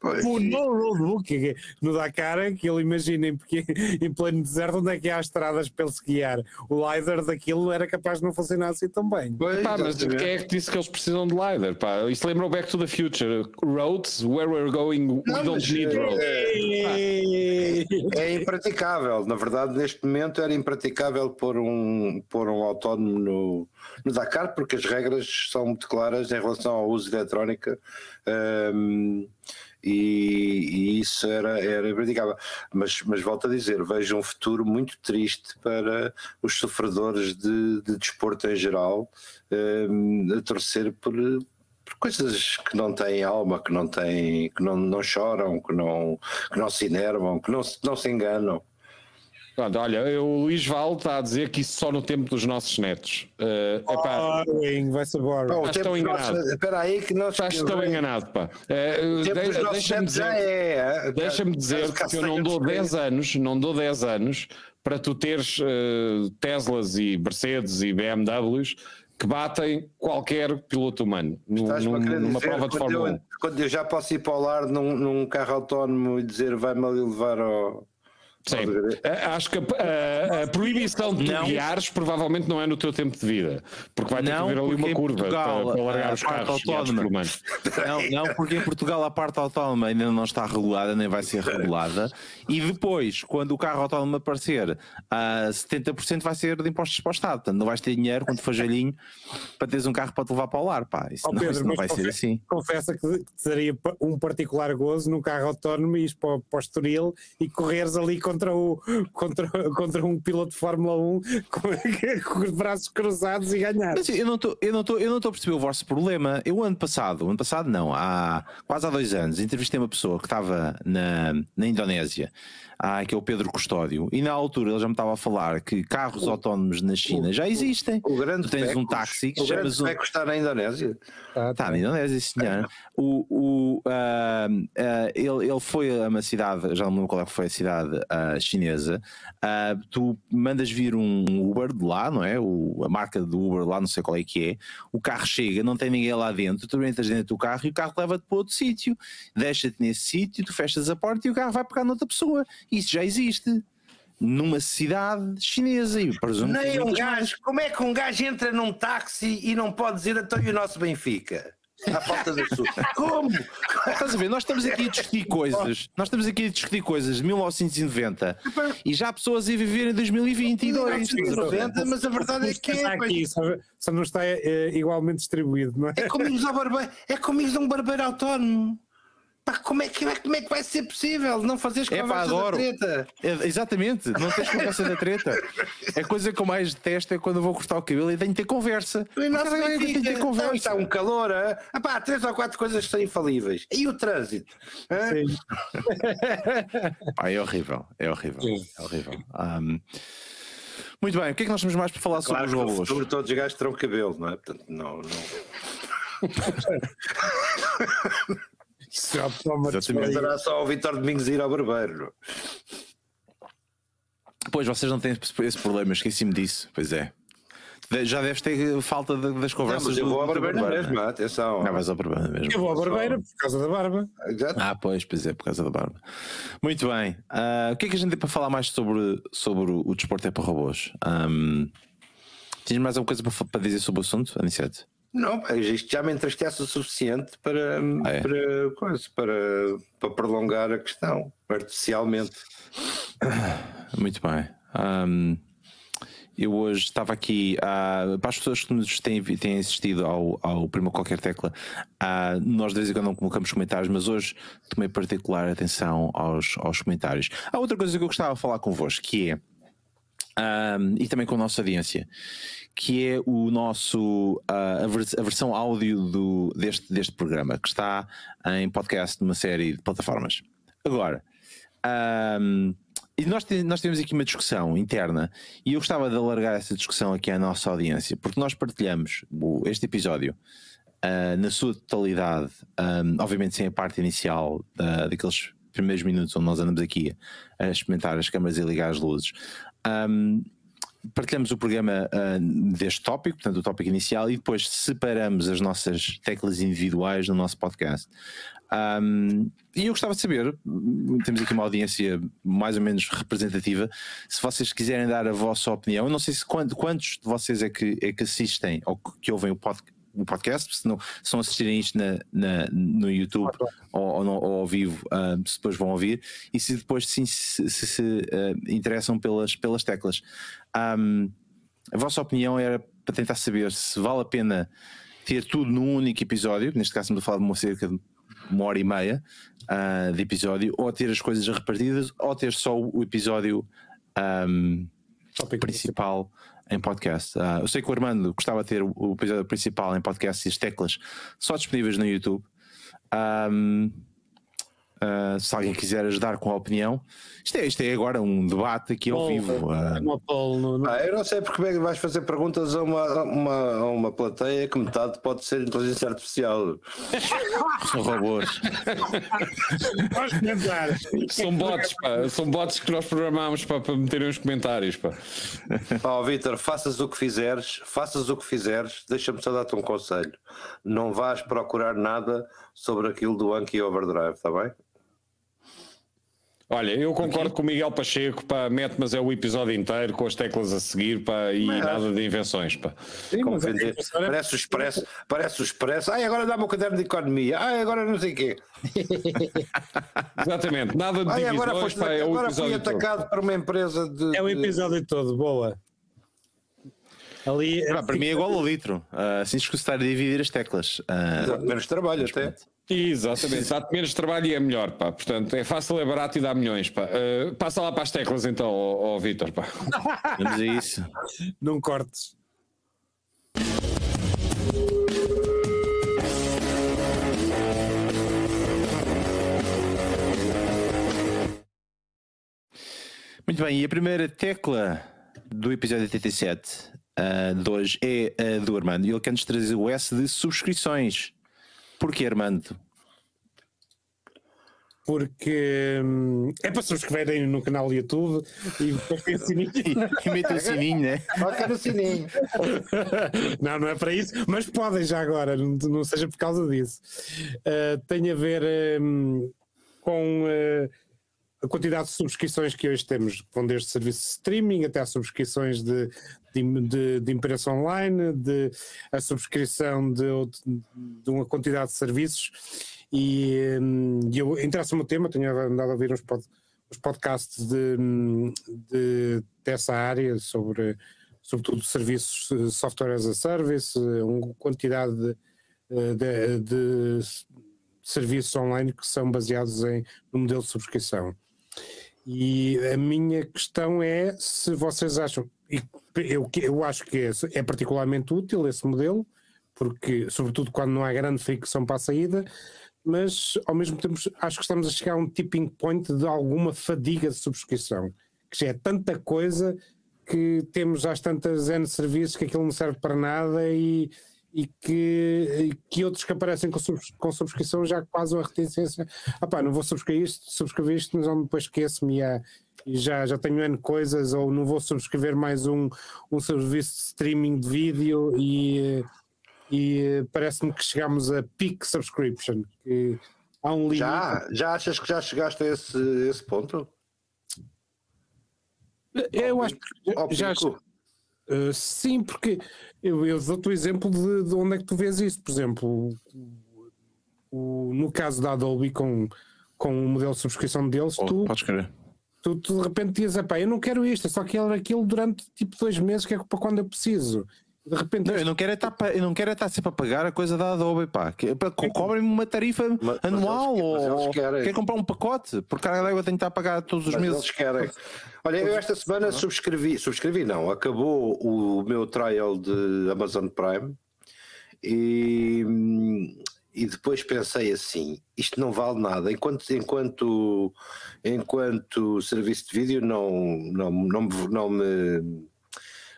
S2: Pois.
S3: O no roadbook no Dakar, que ele imaginem, porque em pleno deserto, onde é que há estradas para ele se guiar? O LiDAR daquilo era capaz de não funcionar assim tão bem.
S2: Pois,
S4: Pá, mas quem é que disse que eles precisam de LiDAR? Pá? Isso lembra o Back to the Future. Roads, where we're going, we
S2: Não,
S4: don't need
S2: eh,
S4: roads.
S2: É impraticável, na verdade, neste momento era impraticável pôr um, pôr um autónomo no, no Dakar, porque as regras são muito claras em relação ao uso de eletrónica hum, e, e isso era, era impraticável. Mas, mas volto a dizer, vejo um futuro muito triste para os sofredores de, de desporto em geral, hum, a torcer por, por coisas que não têm alma, que não têm, que não, não choram, que não, que não se enervam, que não, não se enganam.
S4: Pronto, olha, o Luís Val está a dizer que isso só no tempo dos nossos netos. Eh, epá,
S3: Boring, vai ser boring.
S2: Pá, o
S4: Estás tão enganado.
S2: Espera aí que nós
S4: estás tão enganado, pá.
S2: Tempo
S4: de- Deixa-me
S2: netos já
S4: dizer.
S2: é.
S4: Deixa-me dizer
S2: Caso-
S4: que eu não dou 10 anos, não dou 10 anos para tu teres eh, Teslas e Mercedes e BMWs que batem qualquer piloto humano num- numa
S2: dizer,
S4: prova de
S2: quando
S4: Fórmula 1.
S2: eu, quando eu já posso ir para o lar num, num carro autónomo e dizer vai-me ali levar ao.
S4: Sim. Eh, Acho que a, a- a proibição de tu
S1: Não.
S4: guiares provavelmente não é no teu tempo de vida, porque vai ter
S1: Não,
S4: que haver ali uma curva
S1: Portugal,
S4: para, para largar os carros
S1: autónoma-
S4: humanos.
S1: Não, não, porque em Portugal a parte autónoma ainda não está regulada, nem vai ser regulada. E depois, quando o carro autónomo aparecer, a 70% vai ser de impostos para o Estado. Portanto, não vais ter dinheiro quando for velhinho para teres um carro para te levar para o lar. Pá. Isso não,
S3: Pedro,
S1: isso não vai ser assim.
S3: Confessa que seria um particular gozo num carro autónomo e ires para, o- para o Estoril e correres ali contra, o, contra, contra um piloto de Fórmula 1 com, com os braços cruzados e ganhar.
S1: Mas eu não estou a perceber o vosso problema. Eu ano passado, ano passado não, há quase há dois anos, entrevistei uma pessoa que estava na, na Indonésia, ah, que é o Pedro Custódio, e na altura ele já me estava a falar que carros autónomos na China já existem.
S2: O grande
S1: Tu tens um
S2: Pecos-
S1: táxi que
S2: o grande
S1: chamas um.
S2: Pecos está na Indonésia.
S3: Tá,
S1: Está
S3: tá.
S1: na Indonésia, sim, senhor. O, o, ah, ah, ele, ele foi a uma cidade, já não me lembro qual é que foi a cidade ah, chinesa. ah, tu mandas vir um Uber de lá, não é? O, a marca do Uber lá, não sei qual é que é. O carro chega, não tem ninguém lá dentro. Tu entras dentro do carro e o carro leva-te para outro sítio, deixa-te nesse sítio, tu fechas a porta e o carro vai pegar noutra pessoa. Isso já existe. Numa cidade chinesa e presumo que
S2: Nem um
S1: muitas mais.
S2: gajo, como é que um gajo entra num táxi e não pode dizer até o nosso Benfica? À falta de sul. Como?
S1: Estás a ver? Nós estamos aqui a discutir coisas. Nós estamos aqui a discutir coisas de 1990 e já há pessoas a viver em 2022.
S2: 1990, mas a verdade é que
S3: Está
S2: é.
S3: aqui, só, não está eh, igualmente distribuído, não é?
S2: É como barbeiro, é como ires a um barbeiro autónomo. Pá, como é, que, como é que vai ser possível não fazeres
S1: É, pá,
S2: conversa da
S1: adoro.
S2: treta?
S1: É, exatamente, não tens conversa da treta. A coisa que eu mais detesto é quando eu vou cortar o cabelo e tenho de ter conversa.
S2: E não se
S1: eu tenho de ter
S2: verifica. Não,
S1: conversa.
S2: está um calor, ah, ah pá, três ou quatro coisas que são infalíveis. E o trânsito?
S3: Sim.
S1: Pá, é horrível, é horrível, é horrível. Ahm, muito bem, o que é que nós temos mais para falar
S2: Claro que
S1: sobre os robôs?
S2: futuro todos os gajos terão cabelo, não é? Portanto, não, não.
S3: Isso é uma
S1: Exatamente.
S2: Será só o Vitor Domingos ir ao barbeiro.
S1: Pois, vocês não têm esse problema, esqueci-me disso, pois é. Já deves ter falta de- das
S2: Não,
S1: conversas
S2: mas eu
S1: do-
S2: vou ao barbeiro
S1: barbeiro,
S2: mesmo,
S1: não é?
S2: atenção.
S1: Não, vais ao barbeiro mesmo.
S3: Eu vou à barbeira por causa da barba.
S2: Exato.
S1: Ah, pois, pois é, por causa da barba. Muito bem. Ah, o que é que a gente tem para falar mais sobre, sobre o desporto é para robôs? Um, tens mais alguma coisa para, para dizer sobre o assunto, Anicete?
S2: Não, isto já me entristece o suficiente para,
S1: Ah, é?
S2: para, coisa, para, para prolongar a questão, artificialmente.
S1: Muito bem. Um, eu hoje estava aqui, ah, para as pessoas que nos têm, têm assistido ao, ao Prima Qualquer Tecla, ah, nós de vez em quando não colocamos comentários, mas hoje tomei particular atenção aos, aos comentários. Há outra coisa que eu gostava de falar convosco, que é, um, e também com a nossa audiência, que é o nosso ah, a, vers- a versão áudio do, deste, deste programa, que está em podcast numa série de plataformas. Agora, um, e nós, nós temos aqui uma discussão interna e eu gostava de alargar essa discussão aqui à nossa audiência, porque nós partilhamos o- este episódio ah, na sua totalidade, um, obviamente sem a parte inicial da- daqueles primeiros minutos onde nós andamos aqui a experimentar as câmaras e ligar as luzes. Um, partilhamos o programa ah, deste tópico, portanto, o tópico inicial, e depois separamos as nossas teclas individuais no nosso podcast. Um, e eu gostava de saber, temos aqui uma audiência mais ou menos representativa, se vocês quiserem dar a vossa opinião, eu não sei se quant- quantos de vocês é que, é que assistem ou que- que ouvem o, pod- o podcast, se não, se não assistirem isto na, na- no YouTube ou, ou, no- ou ao vivo, ah, se depois vão ouvir, e se depois se, se, se, ah, interessam pelas, pelas teclas. Um, a vossa opinião era para tentar saber se vale a pena ter tudo num único episódio, neste caso estamos a falar de uma cerca de uma hora e meia ah, de episódio, ou ter as coisas repartidas, ou ter só o episódio ahm,
S3: Tópico
S1: principal em podcast. Ah, eu sei que o Armando gostava de ter o, episódio principal em podcast e as teclas só disponíveis no YouTube. Ahm, ah, se alguém quiser ajudar com a opinião, isto é, isto é agora um debate aqui ao vivo. ah,
S3: Uma poll no- no-
S2: Ah, eu não sei porque é que vais fazer perguntas a uma, uma, a uma plateia que metade pode ser inteligência artificial.
S1: são robôs.
S4: São bots, pá. São bots que nós programámos pá, para meterem os comentários, pá.
S2: Ó Vitor, faças o que fizeres, faças o que fizeres, deixa-me só dar-te um conselho. Não vás procurar nada sobre aquilo do Anki Overdrive, está bem?
S4: Olha, eu concordo com o Miguel Pacheco, pá, mete, mas é o episódio inteiro com as teclas a seguir, pá, e
S2: Mas-
S4: nada de invenções, pá.
S3: Sim, mas é
S2: Parece o expresso, parece o expresso. Ai, agora dá-me o caderno de economia. Ai, agora não sei o quê.
S4: Exatamente, nada de
S2: Ai, agora, foste,
S4: pá, é o
S2: agora fui
S4: episódio todo.
S2: atacado por uma empresa de.
S3: É o episódio todo, boa. Ali.
S1: Pá, para mim é igual ao litro. Ah, assim escusar a dividir as teclas. Ah,
S2: Exato, menos trabalho até.
S4: Exatamente, dá-te menos trabalho e é melhor, pá. Portanto, é fácil, é barato e dá milhões, pá. Uh, passa lá para as teclas então, ó, ó Vitor, pá.
S1: vamos a isso.
S3: Não cortes.
S1: Muito bem, e a primeira tecla do episódio 87 ah, de hoje é a do Armando. E ele quer-nos trazer o S de subscrições. Porquê, Armando?
S3: Porque hum, é para subscreverem no canal do YouTube e depois tem o sininho.
S1: E mete o sininho, né?
S2: Toca no sininho.
S3: Não, não é para isso, mas podem já agora, não, não seja por causa disso. Uh, tem a ver hum, com uh, a quantidade de subscrições que hoje temos, vão desde serviços de streaming até subscrições de, de, de, de imprensa online, de a subscrição de, de uma quantidade de serviços. E hum, e eu interessa-me o tema, tenho andado a ouvir uns, pod, uns podcasts de, de- dessa área sobre sobretudo serviços software as a service, uma quantidade de, de- de serviços online que são baseados em, no modelo de subscrição. E a minha questão é se vocês acham, e eu, eu acho que é, é particularmente útil esse modelo, porque, sobretudo quando não há grande fricção para a saída, mas ao mesmo tempo acho que estamos a chegar a um tipping point de alguma fadiga de subscrição, que já é tanta coisa que temos às tantas N serviços que aquilo não serve para nada e, e, que, e que outros que aparecem com, subs, com subscrição já quase uma reticência. Ah pá, não vou subscrever isto, subscrever isto, mas depois esqueço-me e, e, já, já tenho N coisas, ou não vou subscrever mais um, um serviço de streaming de vídeo e e parece-me que chegamos a peak subscription, que há um limite.
S2: Já, já achas que já chegaste a esse, esse ponto?
S3: Eu acho que já, já uh, sim, porque eu, eu dou-te o exemplo de, de, onde é que tu vês isso, por exemplo, o, o, no caso da Adobe com, com o modelo de subscrição deles, oh, tu, tu, tu, de repente dizes, eu não quero isto, é só quero aquilo durante tipo dois meses, que é para quando eu preciso. De repente.
S1: Não, eu não quero é estar, eu não quero é estar sempre a pagar a coisa da Adobe, pá. Que, cobrem-me uma tarifa mas, anual mas eles, ou quer comprar um pacote, porque a água tem que estar a pagar todos os
S2: mas
S1: meses.
S2: Eles querem. Olha, eu esta semana subscrevi, subscrevi não, acabou o meu trial de Amazon Prime e, e depois pensei assim, isto não vale nada, enquanto, enquanto, enquanto serviço de vídeo não, não, não, não me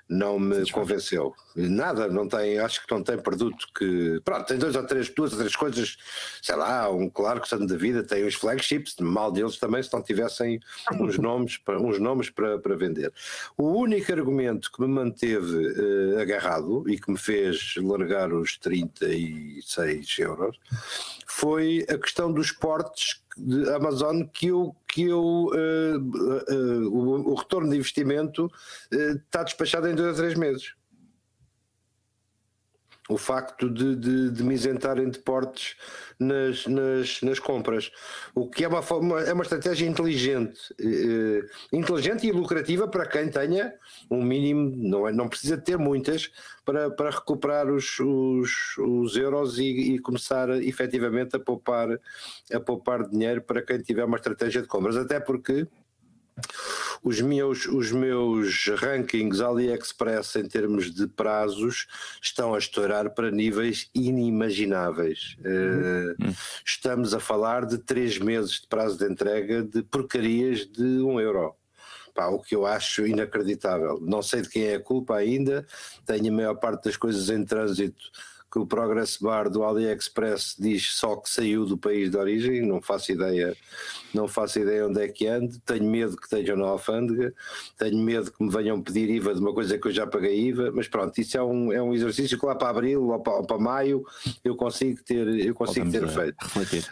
S2: não me convenceu. Nada, não tem, acho que não tem produto que. Pronto, tem dois ou três, duas ou três coisas, sei lá, um Clarkson da vida, tem os flagships, mal deles também se não tivessem uns nomes, uns nomes para, para vender. O único argumento que me manteve uh, agarrado e que me fez largar os 36 euros foi a questão dos portes de Amazon que eu, que eu uh, uh, o, o, retorno de investimento está despachado em dois a três meses o facto de, de, de me isentarem de portes nas, nas, nas, compras, o que é uma, forma, é uma estratégia inteligente, eh, inteligente e lucrativa para quem tenha um mínimo, não, é, não precisa ter muitas, para, para recuperar os, os, os euros e, e, começar efetivamente a poupar, a poupar dinheiro para quem tiver uma estratégia de compras, até porque os meus, os meus rankings AliExpress em termos de prazos estão a estourar para níveis inimagináveis. Uhum. Uh, estamos a falar de três meses de prazo de entrega de porcarias de um euro. Pá, o que eu acho inacreditável. Não sei de quem é a culpa ainda, tenho a maior parte das coisas em trânsito que o Progress Bar do AliExpress diz só que saiu do país de origem, não faço ideia, não faço ideia onde é que ande, tenho medo que estejam na alfândega, tenho medo que me venham pedir IVA de uma coisa que eu já paguei IVA, mas pronto, isso é um, é um exercício que lá para abril ou para, ou para maio eu consigo ter, eu consigo ter feito.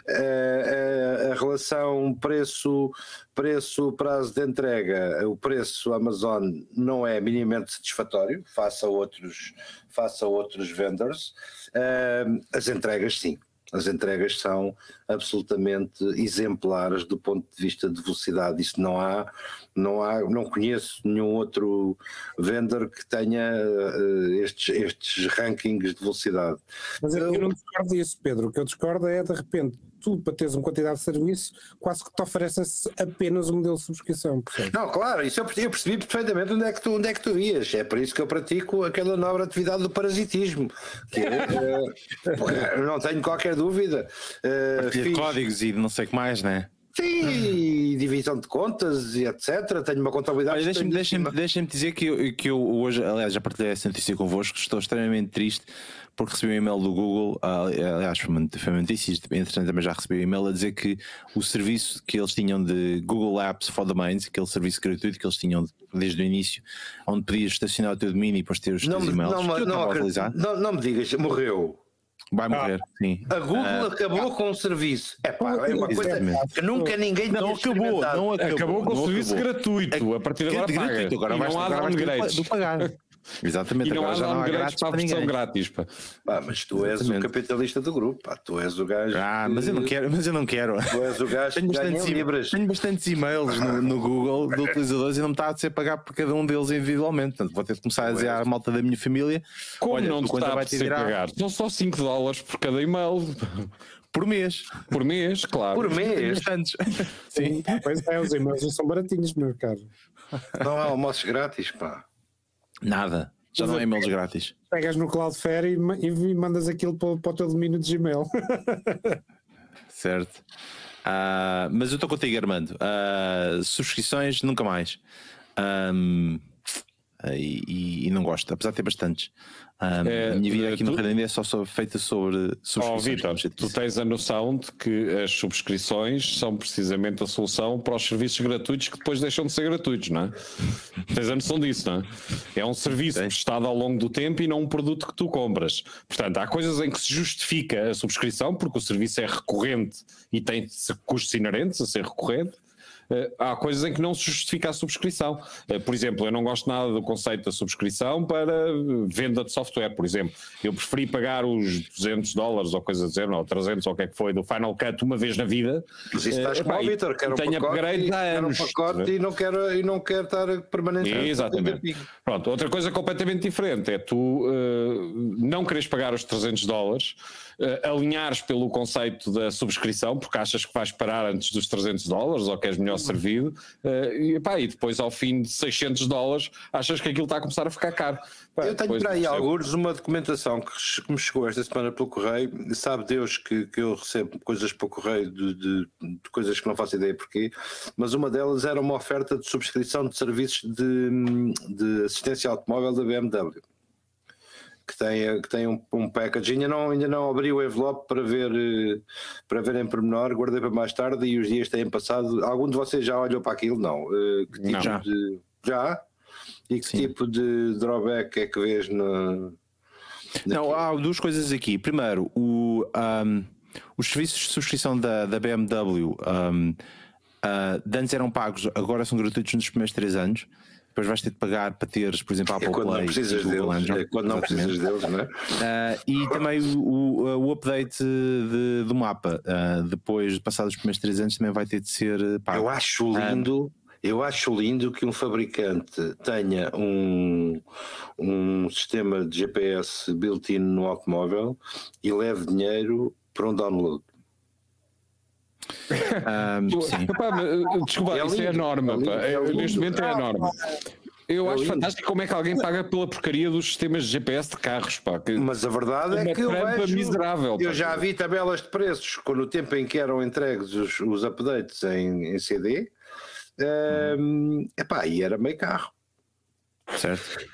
S2: A, a, a relação preço, preço, prazo de entrega, o preço Amazon não é minimamente satisfatório, face a outros face a outros vendors. Uh, as entregas, sim. As entregas são absolutamente exemplares do ponto de vista de velocidade. Isso não há, não há, não conheço nenhum outro vendor que tenha uh, estes, estes rankings de velocidade.
S3: Mas eu, eu não discordo disso, Pedro. O que eu discordo é de repente tu, para teres uma quantidade de serviço, quase que te oferecem apenas um modelo de subscrição.
S2: Portanto. Não, claro, isso eu percebi perfeitamente onde é, que tu, onde é que tu ias. É por isso que eu pratico aquela nobre atividade do parasitismo. Que uh, não tenho qualquer dúvida.
S1: Uh, fiz... códigos e não sei o que mais, né?
S2: Sim, divisão de contas e etc. Tenho uma contabilidade.
S1: Deixa-me deixa deixa dizer que eu, que eu hoje, aliás, já partilhei essa notícia convosco, estou extremamente triste porque recebi um e-mail do Google, ah, aliás, foi uma, notícia, entretanto também já recebi um e-mail a dizer que o serviço que eles tinham de Google Apps for Domains, aquele serviço gratuito que eles tinham desde o início, onde podias estacionar o teu domínio e depois ter os
S2: não,
S1: teus e-mails.
S2: Não, não, não, não, não me digas, morreu.
S1: Vai morrer, ah, sim.
S2: A Google uh, acabou com o serviço. É, pá, é uma coisa que nunca ninguém
S1: não acabou, não acabou.
S4: Acabou com
S1: o
S4: serviço gratuito. A partir de agora, gratuito,
S1: agora, vai, agora vais ter de pagar. Exatamente,
S4: e não há já não há grátis para a versão grátis. Pá.
S2: Pá, mas tu és Exatamente. o capitalista do grupo, pá. tu és o gajo.
S1: Ah, mas eu não quero, mas eu não quero.
S2: Tu és o gajo tenho, bastantes, libras.
S1: tenho bastantes e-mails no, no Google de utilizadores e não me está a ser pagar por cada um deles individualmente. Portanto, vou ter de começar a dizer à malta da minha família:
S4: Como olha, não te está a ser pagar? São só 5 dólares por cada e-mail.
S1: Por mês.
S4: Por mês, claro.
S2: Por mês?
S1: Bastantes.
S3: Sim. Pois é, os e-mails não são baratinhos, meu caro.
S2: Não há almoços grátis, pá.
S1: Nada. Já não há e-mails grátis.
S3: Pegas no Cloudflare e, e mandas aquilo para, para o teu domínio de Gmail.
S1: Certo. Ah, mas eu estou contigo, Armando. Ah, subscrições, nunca mais. Ahm, e, e- e não gosto, apesar de ter bastantes. Ahm,
S4: É,
S1: a minha vida aqui no
S4: tu-
S1: Reino Unido é só, só feita sobre
S4: Ó
S1: subscrições.
S4: Vitor,
S1: te
S4: tu tens a noção de que as subscrições são precisamente a solução para os serviços gratuitos que depois deixam de ser gratuitos, não é? tens a noção disso, não é? É um serviço prestado ao longo do tempo e não um produto que tu compras. Portanto, há coisas em que se justifica a subscrição porque o serviço é recorrente e tem custos inerentes a ser recorrente. Eh, há coisas em que não se justifica a subscrição. Eh, por exemplo, eu não gosto nada do conceito da subscrição para venda de software, por exemplo. Eu preferi pagar os 200 dólares ou coisa a dizer, ou 300 ou o que é que foi, do Final Cut uma vez na vida.
S2: Mas isso estás com o Vitor, quero um
S4: tenho
S2: e,
S4: há
S2: quero um pacote e não quero, e não quero estar permanentemente.
S4: Exatamente. Pronto, outra coisa completamente diferente é tu eh, não queres pagar os 300 dólares, eh, alinhares pelo conceito da subscrição, porque achas que vais parar antes dos 300 dólares ou que és melhor servido, eh, e, pá, e depois ao fim de 600 dólares achas que aquilo está a começar a ficar caro. Pá,
S2: Eu tenho para aí alguns uma documentação que me chegou esta semana pelo correio. Sabe Deus que, que eu recebo coisas pelo correio de, de- de coisas que não faço ideia porquê, mas uma delas era uma oferta de subscrição de serviços de, de assistência automóvel da BMW. Que tem, que tem um, um package, ainda não, ainda não abri o envelope para ver, eh, para ver em pormenor, guardei para mais tarde e os dias têm passado. Algum de vocês já olhou para aquilo? Não. Eh, que tipo
S4: Não.
S1: Já.
S2: de. Já? E que
S1: Sim.
S2: tipo de drawback é que vês no.
S1: Não, há duas coisas aqui. Primeiro, o, ahm, os serviços de subscrição da, da BMW ah, de antes eram pagos, agora são gratuitos nos primeiros três anos. Depois vais ter de pagar para teres, por exemplo, a
S2: É
S1: Apple
S2: quando
S1: Play
S2: não precisas deles.
S1: Android.
S2: É quando não
S1: Exatamente.
S2: precisas deles, não é?
S1: Ah, e também o, o- o update de- do mapa, ah, depois de passados os primeiros três anos, também vai ter de ser pago.
S2: Eu acho lindo. Eu acho lindo que um fabricante tenha um, um sistema de GPS built-in no automóvel e leve dinheiro para um download.
S1: Ah, sim.
S4: Epá, eh, desculpa,
S2: É
S4: isso é a
S2: lindo,
S4: norma.
S2: é lindo, é lindo.
S4: neste momento é a norma. Eu
S2: É
S4: acho
S2: lindo.
S4: fantástico como é que alguém paga pela porcaria dos sistemas de GPS de carros. Pá, que-
S2: Mas a verdade é que eu vejo,
S4: miserável,
S2: eu
S4: pá.
S2: já vi tabelas de preços quando o tempo em que eram entregues os, os updates em, em CD. Hum, epá, e era meio carro.
S1: certo?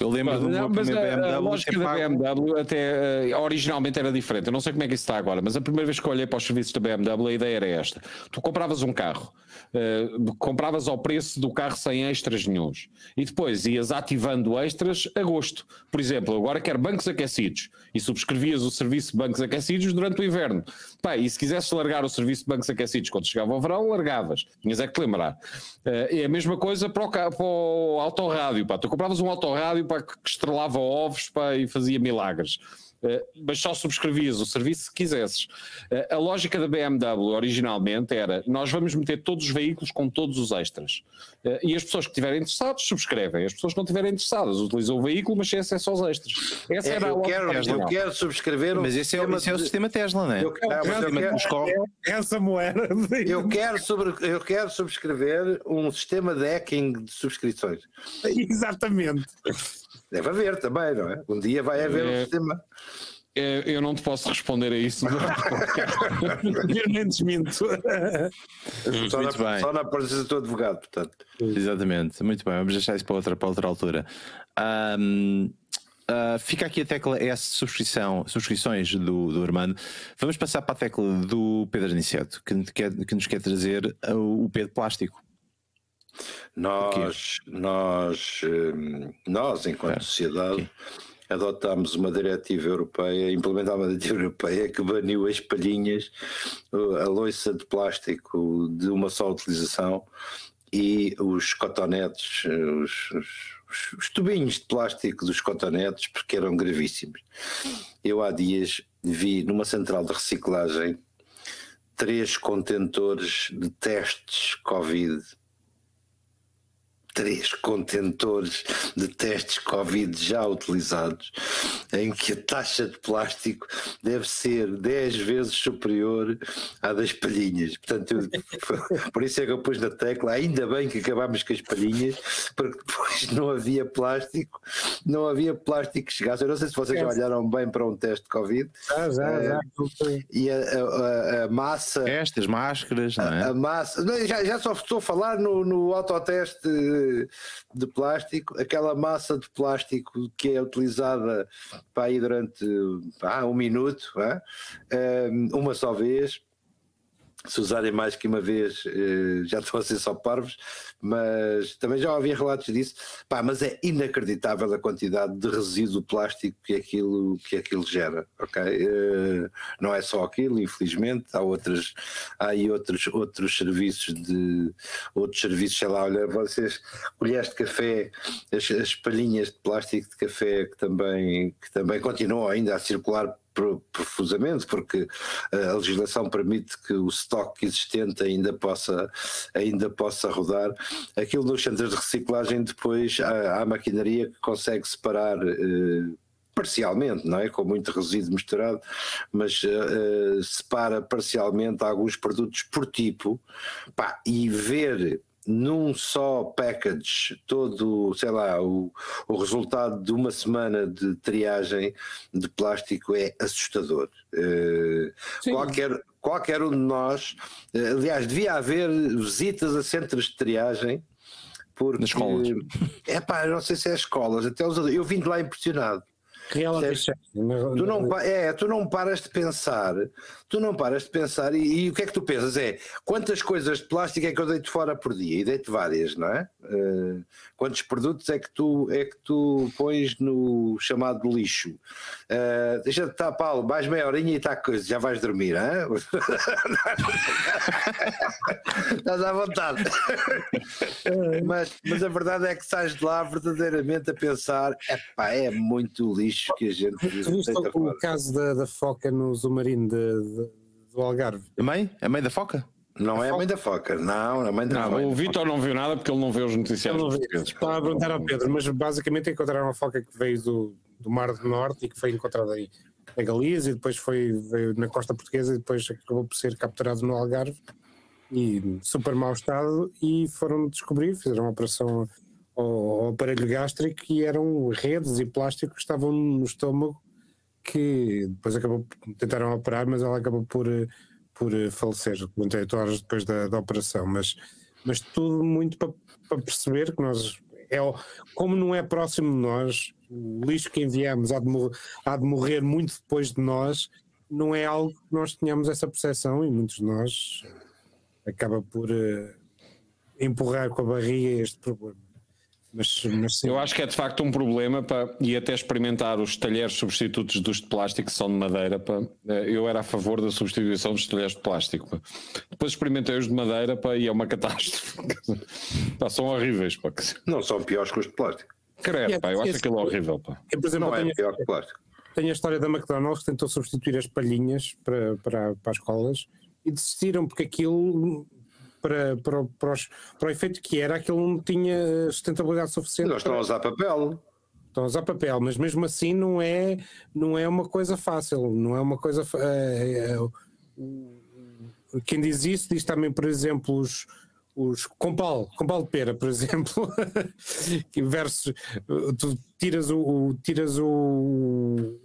S1: Eu lembro do
S4: Não,
S1: meu
S4: mas
S1: primeiro
S4: a, a
S1: BMW
S4: lógica
S1: ter
S4: da BMW até eh, originalmente era diferente. Eu não sei como é que isso está agora, mas a primeira vez que olhei para os serviços da BMW, a ideia era esta: tu compravas um carro, eh, compravas ao preço do carro sem extras nenhuns e depois ias ativando extras a gosto. Por exemplo, agora quero bancos aquecidos e subscrevias o serviço de bancos aquecidos durante o inverno. Pá, e se quisesses largar o serviço de bancos aquecidos quando chegava o verão, largavas. Tinhas é que te lembrar. Eh, é a mesma coisa para o, para o autorrádio. Pá. Tu compravas um autorrádio pá, que estrelava ovos pá, e fazia milagres. Eh, mas só subscrevias o serviço se quisesses. Eh, a lógica da BMW originalmente era: nós vamos meter todos os veículos com todos os extras. Eh, e as pessoas que estiverem interessadas subscrevem. As pessoas que não estiverem interessadas utilizam o veículo, mas sem acesso aos extras. Essa
S2: É,
S4: era a
S2: eu,
S4: lógica
S2: quero, eu
S4: original.
S2: quero subscrever um
S1: Mas esse é, o- esse é o
S2: de-
S1: sistema Tesla, não é?
S2: Eu, ah, mas eu quero-.
S3: Essa moeda.
S2: Eu quero, sobre, eu quero subscrever um sistema de hacking de subscrições.
S3: Exatamente.
S2: Deve haver também, não é? Um dia vai haver um
S4: É.
S2: sistema.
S4: Eh, Eu não te posso responder a isso.
S3: Eu nem desminto.
S2: Só
S1: Muito
S2: na,
S1: bem.
S2: só na presença do advogado, portanto.
S1: Exatamente, muito bem, vamos deixar isso para outra, para outra altura. Ahm, ah, fica aqui a tecla S subscrição, subscrições do, do Armando. Vamos passar para a tecla do Pedro Aniceto, que, nos quer- que nos quer trazer o, o P de plástico.
S2: Nós, nós, hum, nós enquanto
S1: É,
S2: sociedade, adotámos uma diretiva europeia, implementámos uma diretiva europeia que baniu as palhinhas, a loiça de plástico de uma só utilização e os cotonetes, os- os- os tubinhos de plástico dos cotonetes, porque eram gravíssimos. Eu há dias vi numa central de reciclagem três contentores de testes Covid três contentores de testes Covid já utilizados, em que a taxa de plástico deve ser 10 vezes superior à das palhinhas. Portanto, eu, por isso é que eu pus na tecla, ainda bem que acabámos com as palhinhas, porque depois não havia plástico, não havia plástico que chegasse. Eu não sei se vocês já olharam bem para um teste Covid.
S3: Já, já, já.
S2: E a, a, a massa.
S1: Estas máscaras, não é?
S2: A, a massa. Não, já, já só estou a falar no, no autoteste de plástico, aquela massa de plástico que é utilizada para ir durante ah, um minuto, ah, uma só vez, se usarem mais que uma vez eh, já estão a ser só parvos, mas também já ouvi relatos disso. Pá, mas é inacreditável a quantidade de resíduo plástico que aquilo, que aquilo gera, ok? Eh, não é só aquilo, infelizmente, há outras, há aí outros, outros serviços de outros serviços, sei lá, olha, vocês colheres de café, as, as palhinhas de plástico de café que também, que também continuam ainda a circular profusamente, porque a legislação permite que o estoque existente ainda possa, ainda possa rodar. Aquilo nos centros de reciclagem, depois há, há maquinaria que consegue separar. Eh, parcialmente, não é? Com muito resíduo misturado, mas uh, separa parcialmente alguns produtos por tipo, pá, e ver num só package todo, sei lá, o, o resultado de uma semana de triagem de plástico é assustador. Uh, qualquer, qualquer um de nós, uh, aliás, devia haver visitas a centros de triagem. Porque,
S1: Nas escolas.
S2: É pá, não sei se é escolas, até os, eu vim de lá impressionado. Tu não, é, tu não paras de pensar, tu não paras de pensar, e, e, o que é que tu pensas? É quantas coisas de plástico é que eu deito fora por dia? E deito várias, não é? Uh, quantos produtos é que tu é que tu pões no chamado lixo? Uh, deixa de estar, Paulo, mais meia horinha e está coisa, já vais dormir, hein? estás à vontade. mas, mas a verdade é que sais de lá verdadeiramente a pensar, epá, é muito lixo lixo que a gente. Tu
S3: viste o fora. caso da, da, foca no submarino de, de, do Algarve?
S1: A mãe? A mãe da foca?
S2: Não
S1: a
S2: é a mãe da foca, não, a mãe da
S4: não, O Vitor não viu nada porque ele não vê os noticiários.
S3: Estava a perguntar ao Pedro, mas basicamente encontraram uma foca que veio do, do Mar do Norte e que foi encontrada aí na Galiza e depois foi veio na costa portuguesa e depois acabou por ser capturado no Algarve e super mau estado e foram descobrir, fizeram uma operação ao, aparelho gástrico e eram redes e plástico que estavam no estômago que depois acabou tentaram operar, mas ela acabou por, por falecer 48 horas depois da, da operação. Mas, mas tudo muito para, perceber que nós é, como não é próximo de nós, o lixo que enviamos há de, morrer, há de morrer muito depois de nós, não é algo que nós tenhamos essa percepção e muitos de nós acaba por uh, empurrar com a barriga este problema.
S4: Mas, mas eu acho que é de facto um problema para, e até experimentar os talheres substitutos dos de plástico que são de madeira. Para, eh, eu era a favor da substituição dos talheres de plástico. Para. Depois experimentei os de madeira para, e é uma catástrofe. Pá, são horríveis. Para.
S2: Não são piores que os de plástico.
S4: Creio, pá, eu acho aquilo horrível. Pá.
S3: Eu, por exemplo,
S2: não é pior que plástico.
S3: Tenho a história da McDonald's que tentou substituir as palhinhas para, para, para as colas e desistiram porque aquilo para, para, para, os, para o efeito que era, aquilo não tinha sustentabilidade suficiente.
S2: Nós estamos a usar papel.
S3: Estão a usar papel, mas mesmo assim não é, não é uma coisa fácil, não é uma coisa. É, é, quem diz isso diz também, por exemplo, os, os compal, compal de pera, por exemplo, versus tu tiras o, o tiras o,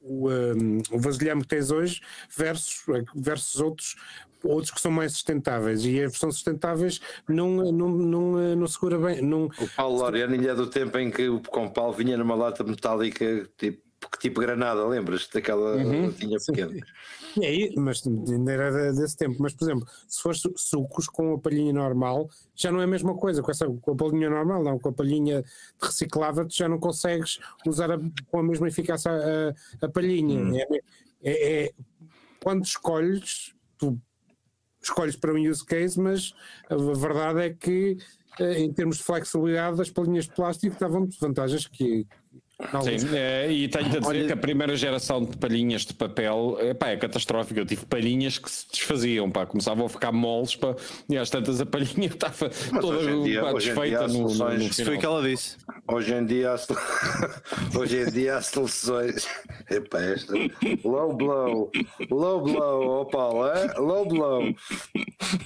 S3: o, um, o vasilhame que tens hoje versus, versus outros outros que são mais sustentáveis e a versão sustentáveis não, não, não, não segura bem. Não...
S2: O Paulo Laureano é do tempo em que o Compal vinha numa lata metálica tipo, tipo granada, lembras-te daquela uhum. latinha pequena?
S3: É, mas ainda era desse tempo. Mas, por exemplo, se for sucos com a palhinha normal, já não é a mesma coisa. Com, essa, com a palhinha normal, não. Com a palhinha reciclável, tu já não consegues usar a, com a mesma eficácia a, a palhinha. Hum. É, é, é, quando escolhes, tu escolhes para um use case, mas a verdade é que eh, em termos de flexibilidade as palhinhas de plástico davam vantagens que
S4: Sim, é, e tenho-te a dizer Olha... que a primeira geração de palhinhas de papel epá, é catastrófica. Eu tive palhinhas que se desfaziam, pá, começavam a ficar moles pá, e às tantas a palhinha estava toda dia, pá, desfeita no, no, no
S1: Isso foi o que ela disse.
S2: Hoje em dia há, hoje em dia há soluções. Epá, esta. Low blow, low blow, ó oh Paulo, é? low blow.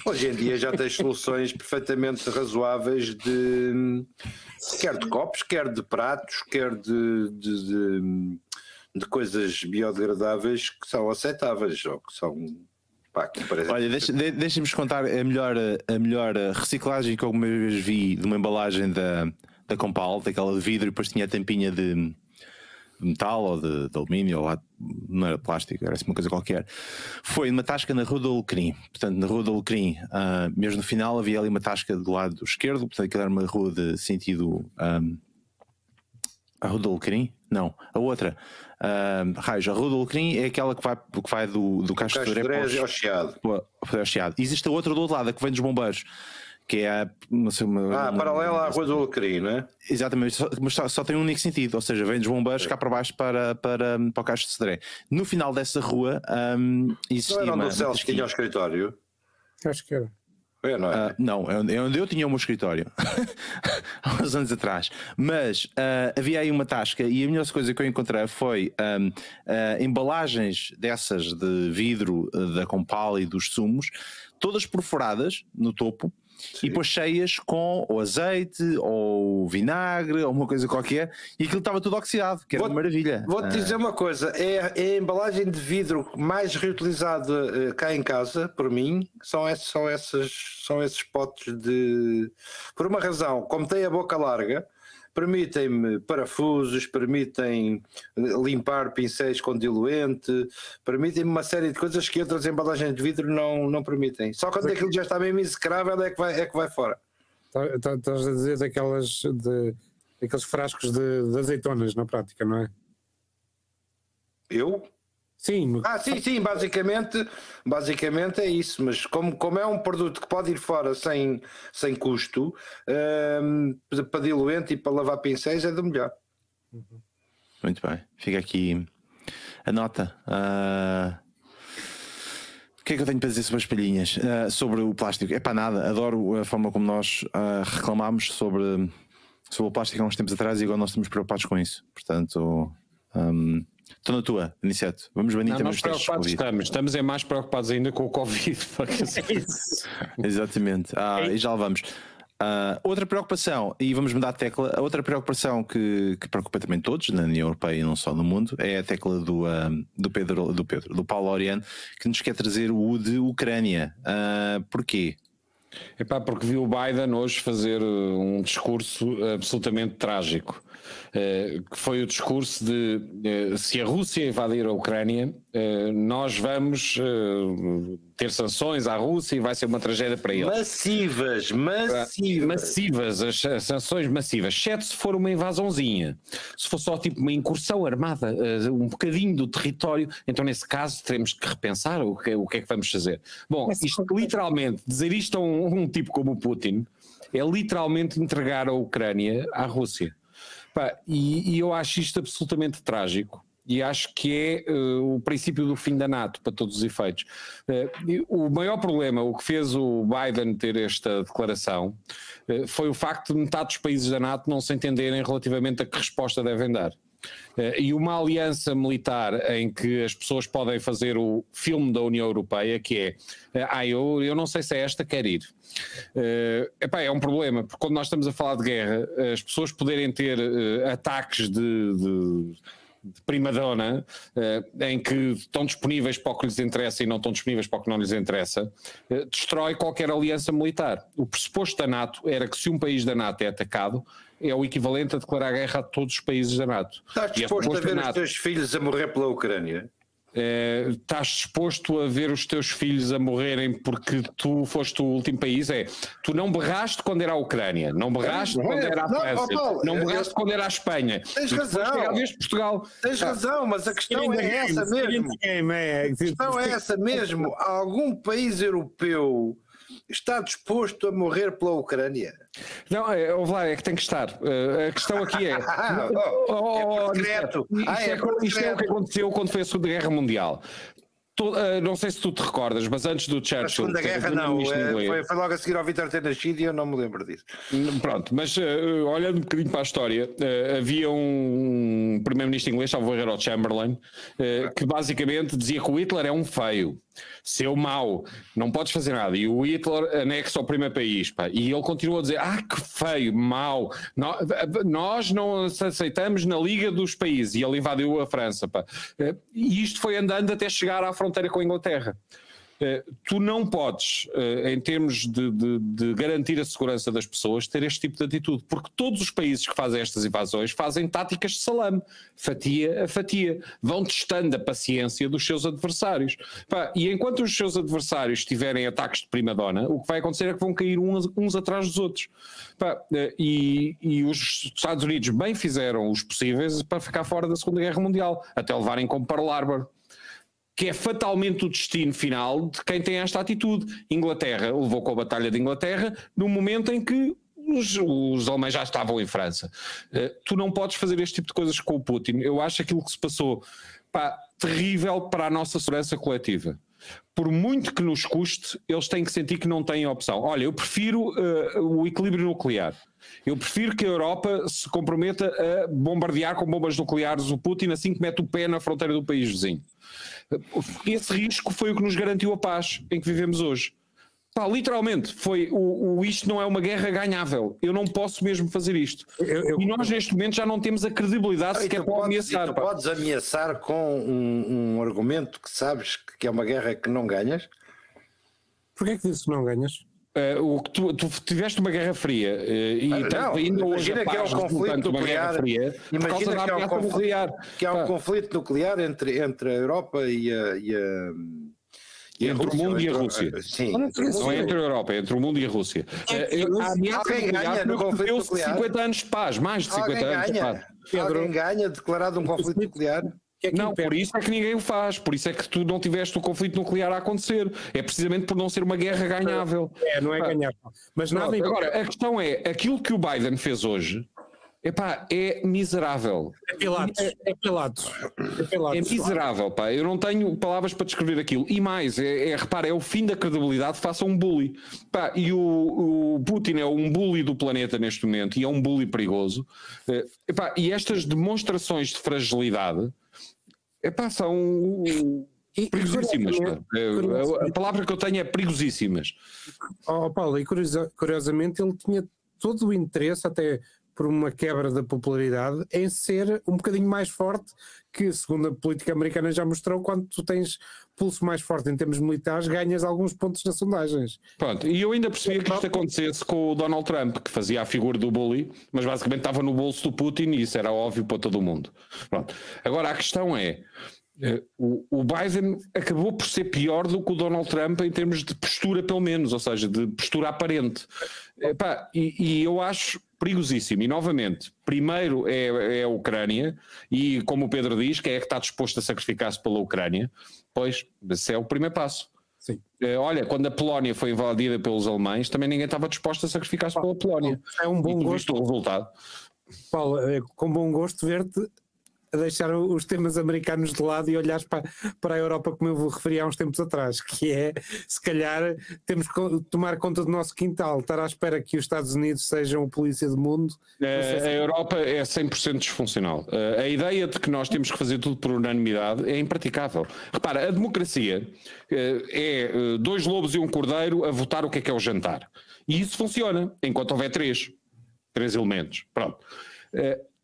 S2: Hoje em dia já tens soluções perfeitamente razoáveis de quer de copos, quer de pratos, quer de, de, de, de coisas biodegradáveis que são aceitáveis ou que são
S1: Olha, deixa-me deixa contar a melhor, a melhor reciclagem que alguma vez vi de uma embalagem da, da Compal, daquela de vidro, e depois tinha a tampinha de metal ou de, de alumínio, ou não era plástico, era assim uma coisa qualquer. Foi numa tasca na Rua do Alecrim. Portanto, na Rua do Alecrim, uh, mesmo no final, havia ali uma tasca do lado esquerdo, portanto, aquilo era uma rua de sentido. Um, a Rua do Alecrim? Não, a outra. Uh, raios, a Rua do Alecrim é aquela que vai, que vai do, do Castro de
S2: Dré ao Chiado.
S1: Chiado. Existe a outra do outro lado, a que vem dos bombeiros que é a,
S2: sei, uma, ah, paralela à Rua do Alecrim, não é?
S1: Exatamente, só, mas só, só, tem um único sentido, ou seja, vem dos bombeiros é. cá para baixo para, para, para o Castro de Cedré. No final dessa rua um, existia. Não
S2: era onde o Celso tinha o escritório?
S3: Acho que era.
S2: É, não, é?
S1: Uh, não, é onde eu tinha o meu escritório há uns anos atrás. Mas uh, havia aí uma tasca e a melhor coisa que eu encontrei foi um, uh, ah, embalagens dessas de vidro da Compal e dos sumos, todas perfuradas no topo Sim. e depois cheias com o azeite ou vinagre ou uma coisa qualquer e aquilo estava tudo oxidado, que era vou, uma maravilha.
S2: Vou-te ah. dizer uma coisa: é, é, a embalagem de vidro mais reutilizada uh, cá em casa, por mim, são, esses, são, essas, são esses potes de. Por uma razão, como tem a boca larga permitem-me parafusos, permitem limpar pincéis com diluente, permitem-me uma série de coisas que outras embalagens de vidro não, não permitem. Só quando aquilo já está mesmo execrável é que vai, é que vai fora.
S3: Tá, tá, estás a dizer daquelas, de, daqueles frascos de, de azeitonas na prática, não é?
S2: Eu?
S3: Sim.
S2: Ah, sim, sim, basicamente, basicamente é isso, mas como, como é um produto que pode ir fora sem, sem custo, um, para diluente e para lavar pincéis é do melhor.
S1: Muito bem, fica aqui a nota. Uh... O que é que eu tenho para dizer sobre as palhinhas? Uh, sobre o plástico? É para nada, adoro a forma como nós uh, reclamámos sobre, sobre o plástico há uns tempos atrás e agora nós estamos preocupados com isso. Portanto, um, Estou na tua, Aniceto. Vamos banir
S4: não,
S1: também
S4: os preocupados estamos, estamos é mais preocupados ainda com o Covid.
S1: Exatamente. Ah, é. E já lá vamos. Uh, outra preocupação, e vamos mudar a tecla, a outra preocupação que, que, preocupa também todos na União Europeia e não só no mundo é a tecla do, uh, do, Pedro, do Pedro, do Paulo Oriano, que nos quer trazer o de Ucrânia. Uh, porquê?
S4: Epá, porque viu o Biden hoje fazer um discurso absolutamente trágico. Eh, que foi o discurso de eh, se a Rússia invadir a Ucrânia, eh, nós vamos ter sanções à Rússia e vai ser uma tragédia para eles.
S2: Massivas, massivas.
S4: Massivas, as sanções massivas, exceto se for uma invasãozinha. Se for só tipo uma incursão armada, um bocadinho do território, então nesse caso teremos que repensar o que, o que é que vamos fazer. Bom, isto literalmente, dizer isto a um, um tipo como o Putin é literalmente entregar a Ucrânia à Rússia. Pá, e, e, eu acho isto absolutamente trágico. E acho que é uh, o princípio do fim da NATO, para todos os efeitos. Uh, o maior problema, o que fez o Biden ter esta declaração, uh, foi o facto de metade dos países da NATO não se entenderem relativamente a que resposta devem dar. Uh, e uma aliança militar em que as pessoas podem fazer o filme da União Europeia, que é, uh, ah, eu, eu não sei se é esta quer ir. Uh, epá, é um problema, porque quando nós estamos a falar de guerra, as pessoas poderem ter ataques de, de de primadona, uh, em que estão disponíveis para o que lhes interessa e não estão disponíveis para o que não lhes interessa, uh, destrói qualquer aliança militar. O pressuposto da NATO era que se um país da NATO é atacado, é o equivalente a declarar guerra a todos os países da NATO.
S2: Estás disposto a, a ver NATO, os teus filhos a morrer pela Ucrânia?
S4: É, estás disposto a ver os teus filhos a morrerem porque tu foste o último país? É, tu não berraste quando era a Ucrânia, não berraste quando era a França, não, não berraste quando era a Espanha.
S2: Tens razão.
S4: Portugal.
S2: Tens ah, razão, mas a questão é essa mesmo. A questão é essa mesmo. Algum país europeu está disposto a morrer pela Ucrânia?
S4: Não, é, lá, é que tem que estar. Uh, a questão aqui é.
S2: Ah, oh,
S4: Oh,
S2: é
S4: oh,
S2: secreto.
S4: Isto,
S2: Ah,
S4: é,
S2: é por
S4: isto é o que aconteceu quando foi a Segunda Guerra Mundial. Uh, não sei se tu te recordas, mas antes do
S2: A
S4: Churchill.
S2: Segunda
S4: ter
S2: Guerra não, é,
S4: inglês,
S2: foi, foi logo a seguir ao Vítor ter nascido e eu não me lembro disso.
S4: Pronto, mas uh, olhando um bocadinho para a história, uh, havia um primeiro-ministro inglês, salvo era o Chamberlain, que basicamente dizia que o Hitler é um feio, seu mau, não podes fazer nada. E o Hitler anexa ao primeiro país, pá, e ele continua a dizer: Ah, que feio, mau, nó- nós não aceitamos na Liga dos Países. E ele invadiu a França, pá. Uh, E isto foi andando até chegar à fronteira com a Inglaterra. Eh, tu não podes, eh, em termos de, de- de garantir a segurança das pessoas, ter este tipo de atitude, porque todos os países que fazem estas invasões fazem táticas de salame, fatia a fatia, vão testando a paciência dos seus adversários. E enquanto os seus adversários tiverem ataques de prima-dona, o que vai acontecer é que vão cair uns, uns atrás dos outros. Eh, e, e os Estados Unidos bem fizeram os possíveis para ficar fora da Segunda Guerra Mundial, até levarem como Pearl Harbor que é fatalmente o destino final de quem tem esta atitude. Inglaterra levou com a Batalha de Inglaterra no momento em que os, os alemães já estavam em França. Eh, tu não podes fazer este tipo de coisas com o Putin. Eu acho aquilo que se passou pá, terrível para a nossa segurança coletiva. Por muito que nos custe, eles têm que sentir que não têm opção. Olha, eu prefiro eh, o equilíbrio nuclear. Eu prefiro que a Europa se comprometa a bombardear com bombas nucleares o Putin assim que mete o pé na fronteira do país vizinho. Esse risco foi o que nos garantiu a paz em que vivemos hoje. Pá, literalmente, foi o, o isto não é uma guerra ganhável. Eu não posso mesmo fazer isto.
S3: Eu- eu-
S4: e nós, neste momento, já não temos a credibilidade sequer para
S2: podes,
S4: ameaçar.
S2: podes ameaçar com um, um argumento que sabes que é uma guerra que não ganhas?
S3: Porquê que disso não ganhas?
S4: Eh, o que tu, tu tiveste uma guerra fria eh, e
S2: Ah, não,
S4: ainda hoje
S2: imagina que é um conflito
S4: resultante de uma guerra
S2: nuclear.
S4: fria
S2: Imagina que há um conflito,
S4: nuclear.
S2: que há um
S4: Pá.
S2: conflito nuclear entre, entre a Europa e a. E a e
S4: Entre o
S2: Rússia,
S4: mundo e a Rússia.
S2: Sim.
S3: Olha,
S2: entre o
S4: Não é entre a Europa, é entre o mundo e a Rússia. Eh, eu- a ameaça
S2: Alguém
S4: nuclear
S2: ganha no
S4: foi o que
S2: conflito
S4: deu-se
S2: nuclear?
S4: 50 anos de paz, mais de 50
S2: Alguém
S4: anos de
S2: ganha.
S4: paz.
S3: Pedro.
S2: Alguém ganha declarado um conflito nuclear.
S3: Que é que
S4: Não,
S3: impede?
S4: por isso é que ninguém o faz, por isso é que tu não tiveste o conflito nuclear a acontecer. É precisamente por não ser uma guerra ganhável.
S3: É, não é ganhar. Mas nada
S4: agora, a questão é: aquilo que o Biden fez hoje epá, é miserável.
S3: É Pilatos. É Pilatos. É
S4: É
S3: Pilatos.
S4: miserável, pá. Eu não tenho palavras para descrever aquilo. E mais, é, é repara, é o fim da credibilidade, faça um bully. Pá, e o, o Putin é um bully do planeta neste momento e é um bully perigoso. Eh, epá, e estas demonstrações de fragilidade epá, são
S3: E-
S4: perigosíssimas. pá.
S3: curiosamente-
S4: Eh, A palavra que eu tenho é perigosíssimas.
S3: Oh, Paulo, e curiosa- curiosamente ele tinha todo o interesse, até por uma quebra da popularidade, em ser um bocadinho mais forte, que segundo a política americana já mostrou, quando tu tens pulso mais forte em termos militares, ganhas alguns pontos nas sondagens.
S4: Pronto, e eu ainda percebia que isto acontecesse com o Donald Trump, que fazia a figura do bully, mas basicamente estava no bolso do Putin e isso era óbvio para todo o mundo. Pronto. Agora a questão é: o, o Biden acabou por ser pior do que o Donald Trump em termos de postura, pelo menos, ou seja, de postura aparente. Epá, e, e eu acho perigosíssimo. E novamente, primeiro é, é a Ucrânia, e como o Pedro diz, quem é que está disposto a sacrificar-se pela Ucrânia? Pois, esse é o primeiro passo.
S3: Sim.
S4: Eh, Olha, quando a Polónia foi invadida pelos alemães, também ninguém estava disposto a sacrificar-se pela Polónia.
S3: É um bom gosto,
S4: o resultado.
S3: Paulo, é com bom gosto ver-te a deixar os temas americanos de lado e olhares para, para a Europa como eu vou referir há uns tempos atrás, que é, se calhar, temos que tomar conta do nosso quintal, estar à espera que os Estados Unidos sejam a polícia do mundo.
S4: Eh, A Europa é 100% disfuncional. Eh, A ideia de que nós temos que fazer tudo por unanimidade é impraticável. Repara, a democracia eh, é eh, dois lobos e um cordeiro a votar o que é que é o jantar. E isso funciona, enquanto houver três. Três elementos. Pronto.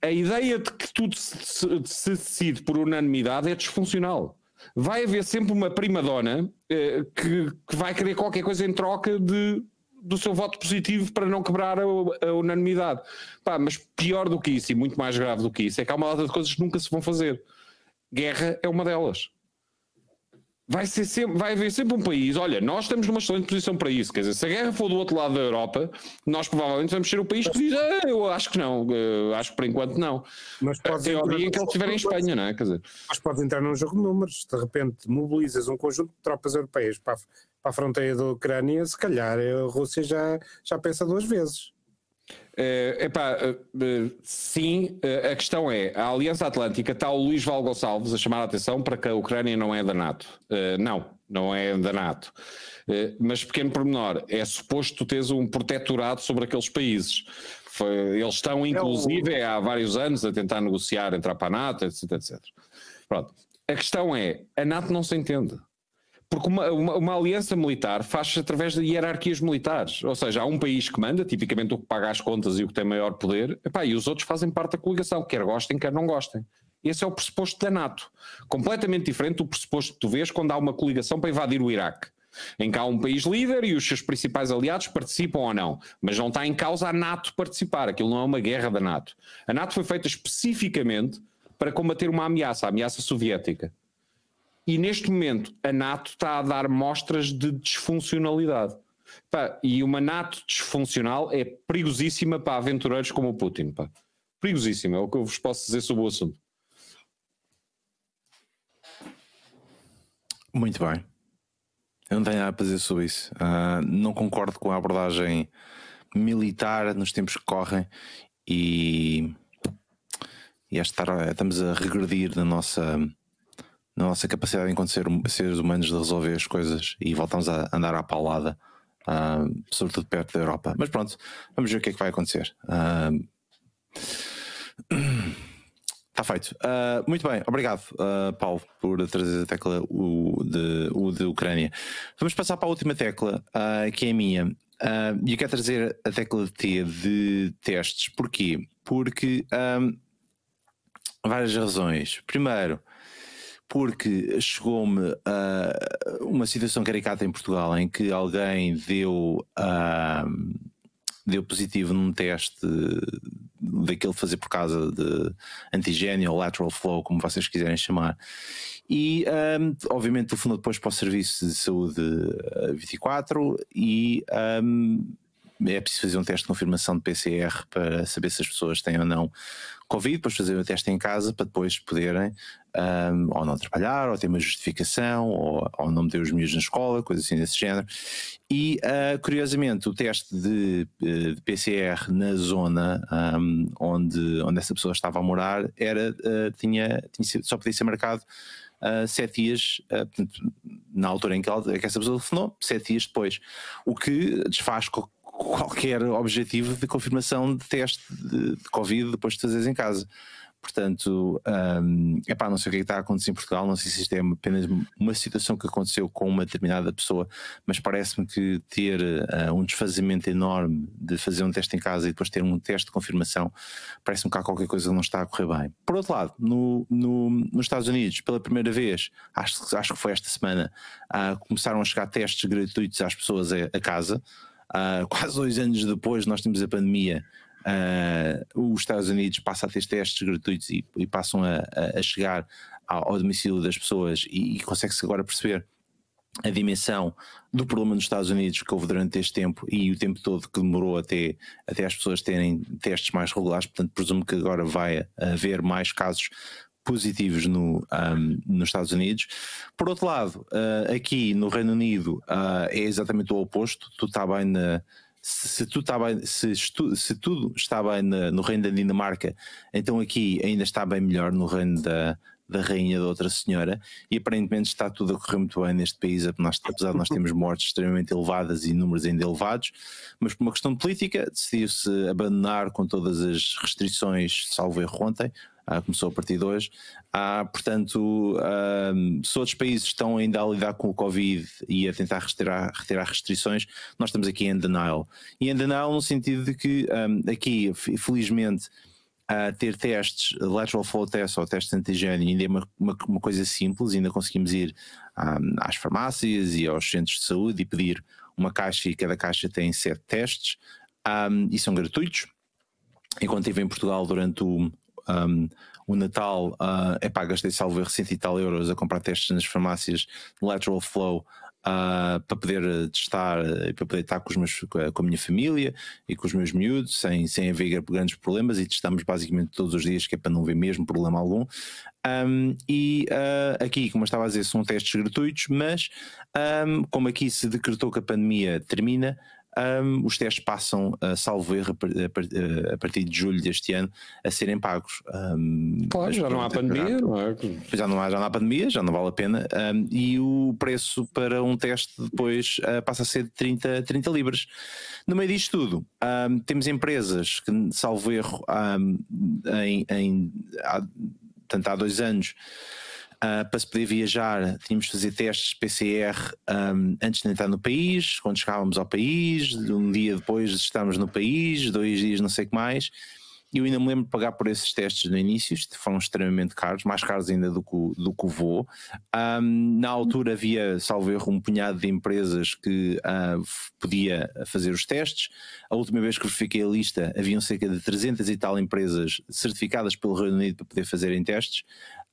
S4: A ideia de que tudo se, se- se decide por unanimidade é disfuncional. Vai haver sempre uma prima-dona eh, que, que vai querer qualquer coisa em troca de, do seu voto positivo para não quebrar a, a unanimidade. Pá, mas pior do que isso e muito mais grave do que isso é que há uma data de coisas que nunca se vão fazer. Guerra é uma delas. Vai, ser sempre, vai haver sempre um país. Olha, nós estamos numa excelente posição para isso. Quer dizer, se a guerra for do outro lado da Europa, nós provavelmente vamos ser o país que diz: ah, eu acho que não, uh, acho que por enquanto não. Mas Até ao dia que ele estiver em Espanha, não é? Quer dizer,
S3: mas pode entrar num jogo de números. De repente, mobilizas um conjunto de tropas europeias para, para a fronteira da Ucrânia, se calhar a Rússia já, já pensa duas vezes.
S4: Uh, epá, uh, sim, uh, a questão é: a Aliança Atlântica está o Luís Val Gonçalves a chamar a atenção para que a Ucrânia não é da NATO. não, não é da NATO. mas, pequeno pormenor, é suposto teres um protetorado sobre aqueles países. Foi, eles estão, inclusive, é o... há vários anos a tentar negociar, entrar para a NATO, etc, etc. Pronto. A questão é: a NATO não se entende. Porque uma, uma, uma, aliança militar faz-se através de hierarquias militares. Ou seja, há um país que manda, tipicamente o que paga as contas e o que tem maior poder, epá, e os outros fazem parte da coligação, quer gostem, quer não gostem. Esse é o pressuposto da NATO. Completamente diferente do pressuposto que tu vês quando há uma coligação para invadir o Iraque. Em que há um país líder e os seus principais aliados participam ou não. Mas não está em causa a NATO participar. Aquilo não é uma guerra da NATO. A NATO foi feita especificamente para combater uma ameaça, a ameaça soviética. E neste momento a NATO está a dar mostras de disfuncionalidade. Pá, e uma NATO disfuncional é perigosíssima para aventureiros como o Putin. Pá. Perigosíssima, é o que eu vos posso dizer sobre o assunto.
S1: Muito bem. Eu não tenho nada para dizer sobre isso. Uh, não concordo com a abordagem militar nos tempos que correm e, e estar, estamos a regredir na nossa na nossa capacidade enquanto ser, seres humanos de resolver as coisas e voltamos a andar à paulada, uh, sobretudo perto da Europa. Mas pronto, vamos ver o que é que vai acontecer. Uh, Está feito. Uh, muito bem, obrigado, uh, Paulo, por trazer a tecla o de, o de Ucrânia. Vamos passar para a última tecla, uh, que é a minha. E eu quero trazer a tecla T de testes. Porquê? Porque um, várias razões. Primeiro, porque chegou-me uh, uma situação caricata em Portugal em que alguém deu, uh, deu positivo num teste daquele fazer por causa de antigênio ou lateral flow, como vocês quiserem chamar. E um, ah, obviamente telefonou depois para o Serviço de Saúde 24 e um, é preciso fazer um teste de confirmação de PCR para saber se as pessoas têm ou não Covid, depois fazer o teste em casa para depois poderem um, ou não trabalhar, ou ter uma justificação, ou, ou não meter os miúdos na escola, coisas assim desse género. E uh, curiosamente, o teste de, de PCR na zona um, onde, onde essa pessoa estava a morar era, uh, tinha, tinha, só podia ser marcado uh, sete dias, uh, portanto, na altura em que, ela, que essa pessoa telefonou, sete dias depois. O que desfaz qualquer objetivo de confirmação de teste de, de Covid depois de fazeres em casa. Portanto, um, não sei o que, é que está a acontecer em Portugal, não sei se isto é apenas uma situação que aconteceu com uma determinada pessoa, mas parece-me que ter uh, um desfazimento enorme de fazer um teste em casa e depois ter um teste de confirmação, parece-me que há qualquer coisa que não está a correr bem. Por outro lado, no, no, nos Estados Unidos, pela primeira vez, acho, acho que foi esta semana, uh, começaram a chegar testes gratuitos às pessoas a, a casa. Uh, quase dois anos depois, nós temos a pandemia. Uh, os Estados Unidos passam a ter testes gratuitos e, e passam a, a, chegar ao, domicílio das pessoas e, e consegue-se agora perceber a dimensão do problema nos Estados Unidos que houve durante este tempo e o tempo todo que demorou até, até as pessoas terem testes mais regulares, portanto presumo que agora vai haver mais casos positivos no, um, nos Estados Unidos. Por outro lado, uh, aqui no Reino Unido uh, é exatamente o oposto, tudo está bem na, se, se, tudo está bem, se, se tudo está bem na, no reino da Dinamarca, então aqui ainda está bem melhor no reino da, da rainha da outra senhora, e aparentemente está tudo a correr muito bem neste país, apesar de nós termos mortes extremamente elevadas e números ainda elevados, mas por uma questão política decidiu-se abandonar com todas as restrições, salvo erro ontem, ah, começou a partir de hoje. Ah, portanto, ah, se outros países estão ainda a lidar com o Covid e a tentar retirar, retirar restrições, nós estamos aqui em denial. E em denial no sentido de que aqui, felizmente, ter testes, lateral flow test ou testes antigênio ainda é uma, uma, uma, coisa simples, ainda conseguimos ir um, às farmácias e aos centros de saúde e pedir uma caixa e cada caixa tem sete testes um, e são gratuitos. Enquanto estive em Portugal durante o, um, o Natal, uh, epá, gastei salvo erro 100 e tal euros a comprar testes nas farmácias de lateral flow uh, para poder eh, testar e uh, para poder estar com, os meus, com a minha família e com os meus miúdos sem, sem haver grandes problemas e testamos basicamente todos os dias que é para não haver mesmo problema algum. Um, e uh, aqui como eu estava a dizer são testes gratuitos mas um, como aqui se decretou que a pandemia termina um, os testes passam, uh, salvo erro, a, partir de julho deste ano, a serem pagos. Um,
S4: claro, já não há pandemia, não é?
S1: Já não há, já não há pandemia, já não vale a pena. Um, e o preço para um teste depois uh, passa a ser de 30, 30 libras. No meio disto tudo, temos empresas que, salvo erro, em, em, há, portanto, há dois anos Uh, para se poder viajar, tínhamos de fazer testes PCR um, antes de entrar no país. Quando chegávamos ao país, um dia depois de estarmos no país, dois dias, não sei o que mais. E eu ainda me lembro de pagar por esses testes no início, foram extremamente caros, mais caros ainda do que do que o voo. Um, na altura havia, salvo erro, um punhado de empresas que uh, podia fazer os testes. A última vez que verifiquei a lista, haviam cerca de 300 e tal empresas certificadas pelo Reino Unido para poder fazerem testes.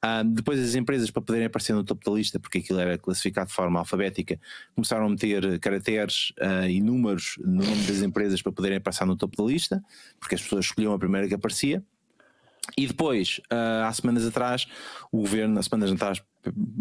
S1: Um, depois as empresas para poderem aparecer no topo da lista, porque aquilo era classificado de forma alfabética, começaram a meter caracteres uh, e números no nome das empresas para poderem passar no topo da lista, porque as pessoas escolhiam a primeira que aparecia. E depois, uh, há semanas atrás, o governo, há semanas atrás,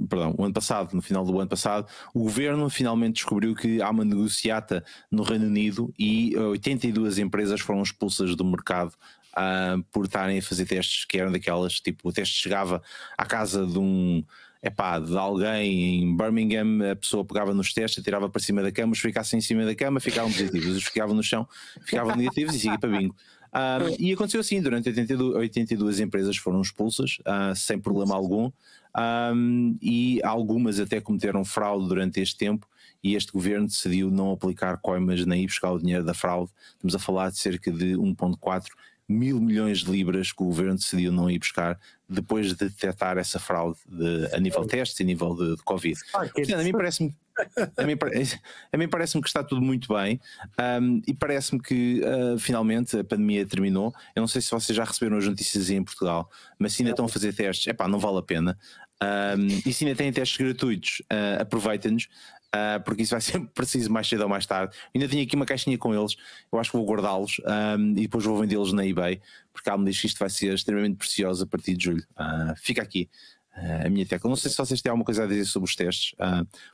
S1: perdão, o ano passado, no final do ano passado, o governo finalmente descobriu que há uma negociata no Reino Unido e 82 empresas foram expulsas do mercado uh, por estarem a fazer testes que eram daquelas, tipo, o teste chegava à casa de um epá, de alguém em Birmingham, a pessoa pegava nos testes, tirava para cima da cama, os ficassem em cima da cama ficavam positivos, os ficavam no chão ficavam negativos e seguia para bingo. Um, e aconteceu assim, durante 82, 82 empresas foram expulsas, uh, sem problema algum, um, e algumas até cometeram fraude durante este tempo, e este governo decidiu não aplicar coimas nem ir buscar o dinheiro da fraude. Estamos a falar de cerca de 1,4 mil milhões de libras que o governo decidiu não ir buscar depois de detectar essa fraude de, a nível de testes e a nível de, de Covid. Ah, Portanto, a mim parece-me a mim, mim parece-me que está tudo muito bem um, e parece-me que uh, finalmente a pandemia terminou. Eu não sei se vocês já receberam as notícias em Portugal, mas se ainda estão a fazer testes, é pá, não vale a pena. Um, e se ainda têm testes gratuitos, uh, aproveitem-nos uh, porque isso vai ser preciso mais cedo ou mais tarde. Ainda tinha aqui uma caixinha com eles, eu acho que vou guardá-los um, e depois vou vendê-los na eBay, porque ela me diz que isto vai ser extremamente precioso a partir de julho. Uh, fica aqui uh, a minha tecla. Não sei se vocês têm alguma coisa a dizer sobre os testes.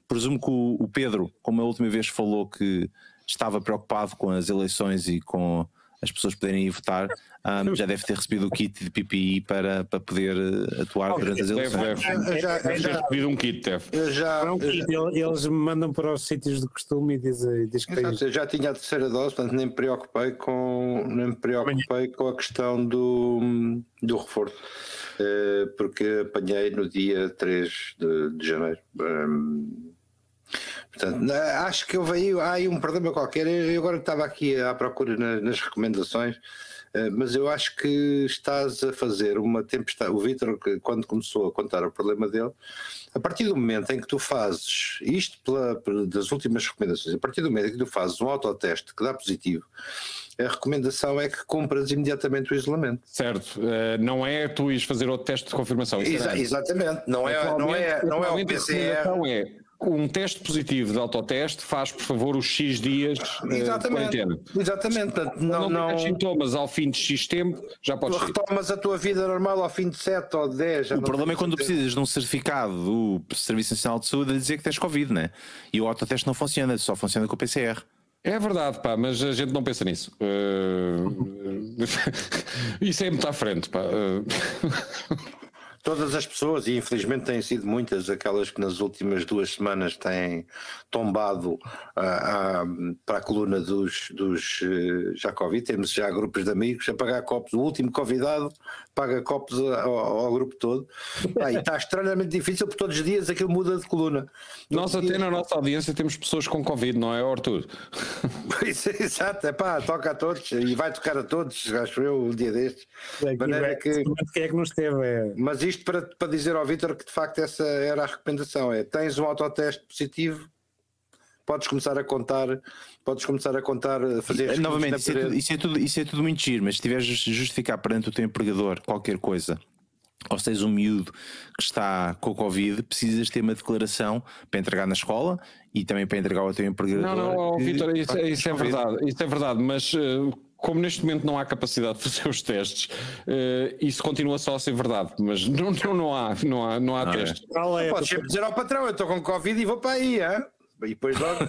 S1: presumo que o, o Pedro, como a última vez falou que estava preocupado com as eleições e com as pessoas poderem ir votar, um, já deve ter recebido o kit de PPI para, para poder eh, atuar oh, durante as eleições.
S4: Deve, deve. Já, deve ter recebido um kit, deve.
S3: Já, um kit, eles mandam para os sítios de costume e dizem diz que
S2: Exato, Eu já tinha a terceira dose, portanto nem me preocupei com, nem me preocupei com a questão do, do reforço. Eh, porque apanhei no dia 3 de, de janeiro. Portanto, acho que houve aí, há aí um problema qualquer. Eu agora estava aqui à procura nas recomendações, eh, mas eu acho que estás a fazer uma tempestade. O Vitor, quando começou a contar o problema dele, a partir do momento em que tu fazes isto pela, das últimas recomendações, a partir do momento em que tu fazes um autoteste que dá positivo, a recomendação é que compras imediatamente o isolamento.
S4: Certo, uh, não é tu ires fazer outro teste de confirmação.
S2: Exa exatamente, não é, não é, não é o PCR.
S4: É um teste positivo de autoteste faz, por favor, os X dias
S2: eh, Exatamente. de quarentena. Exatamente.
S4: Não, não, não sintomas ao fim de X tempo, já podes
S2: Tu retomas a tua vida normal ao fim de 7 ou 10.
S1: O problema é quando precisas de um certificado do Serviço Nacional de Saúde a dizer que tens Covid, né? E o autoteste não funciona, só funciona com o PCR.
S4: É verdade, pá, mas a gente não pensa nisso. Uh... Isso é muito à frente, pá. Uh...
S2: todas as pessoas, e infelizmente têm sido muitas, aquelas que nas últimas duas semanas têm tombado uh, uh, para a coluna dos, dos uh, já Covid, temos já grupos de amigos a pagar copos. O último convidado paga copos ao, ao grupo todo. Ah, e está extremamente difícil porque todos os dias aquilo muda de coluna.
S4: Nós até na nossa audiência temos pessoas com Covid, não é, Arthur?
S2: Pois é, exato, é pá, toca a todos e vai tocar a todos, acho eu, um dia destes.
S3: É, maneira que... Quem é que nos teve? É...
S2: Mas isto para, para dizer ao Vitor que de facto essa era a recomendação: é tens um autoteste positivo, podes começar a contar, podes começar a contar, a fazer
S1: Novamente, isso é, tudo, isso, é tudo, isso é tudo muito giro, mas se tiveres justificar perante o teu empregador qualquer coisa ou se tens um miúdo que está com Covid, precisas ter uma declaração para entregar na escola e também para entregar ao teu empregador.
S4: Não, não, que... Vitor, isso, isso, é verdade, isso é verdade, mas uh, como neste momento não há capacidade de fazer os testes, uh, isso continua só a ser verdade, mas não, não, não há, não há, não há ah, testes.
S2: É. Podes sempre dizer ao patrão, eu estou com Covid e vou para aí, hein? E depois logo.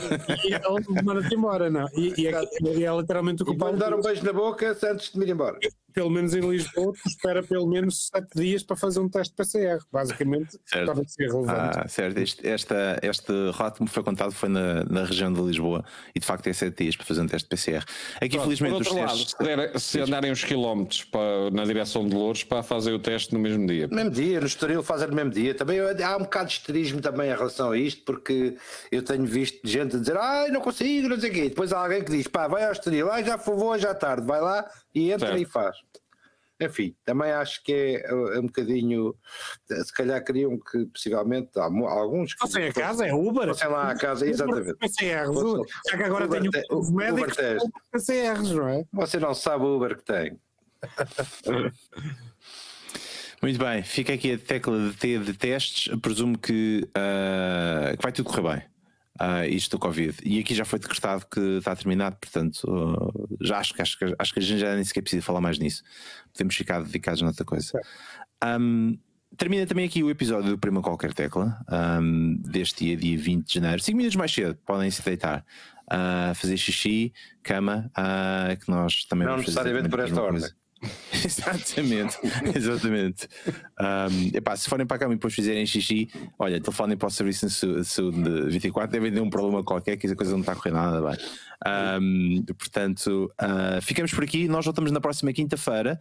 S3: e ela manda-te embora, não. E, e, é, e é literalmente o que
S2: pode dar um beijo na boca antes de me ir embora
S3: pelo menos em Lisboa, tu espera pelo menos 7 dias para fazer um teste PCR. Basicamente,
S1: certo. ser relevante. Ah, certo. Este, esta, este relato me foi contado foi na, na região de Lisboa e de facto é 7 dias para fazer um teste PCR. Aqui, Pronto, felizmente,
S4: por outro lado, testes... se, der, se andarem uns quilómetros para, na direção de Louros para fazer o teste no mesmo dia.
S2: No mesmo dia, no Estoril fazem no mesmo dia. Também há um bocado de esterismo também em relação a isto, porque eu tenho visto gente a dizer, ai, não consigo, não sei o quê. Depois há alguém que diz, pá, vai ao Estoril, ah, já hoje à tarde, vai lá e entra certo. e faz. Enfim, também acho que é, é, um bocadinho. Se calhar queriam que, possivelmente, há alguns. Que
S3: Fossem a casa, é Uber.
S2: Fossem lá a casa, exatamente.
S3: PCRs. Já que agora tenho os médicos PCRs, não é?
S2: Você não sabe o Uber que tem.
S1: Muito bem, fica aqui a tecla de T de testes. Presumo que, uh, que vai tudo correr bem uh, isto do Covid. E aqui já foi decretado que está terminado, portanto, uh, já acho que, acho, que, acho que a gente já nem sequer precisa falar mais nisso. Podemos ficar dedicados noutra coisa. Um, termina também aqui o episódio do Prima Qualquer Tecla, um, deste dia, dia 20 de janeiro. 5 minutos mais cedo, podem se deitar. Uh, fazer xixi, cama, uh, que nós também
S2: Não necessariamente por esta ordem.
S1: exatamente, exatamente. Um, epá, se forem para cama e depois fizerem xixi, olha, telefonem para o Serviço de Saúde 24, devem ter um problema qualquer que a coisa não está a correr nada bem. Um, portanto, uh, ficamos por aqui. Nós voltamos na próxima quinta-feira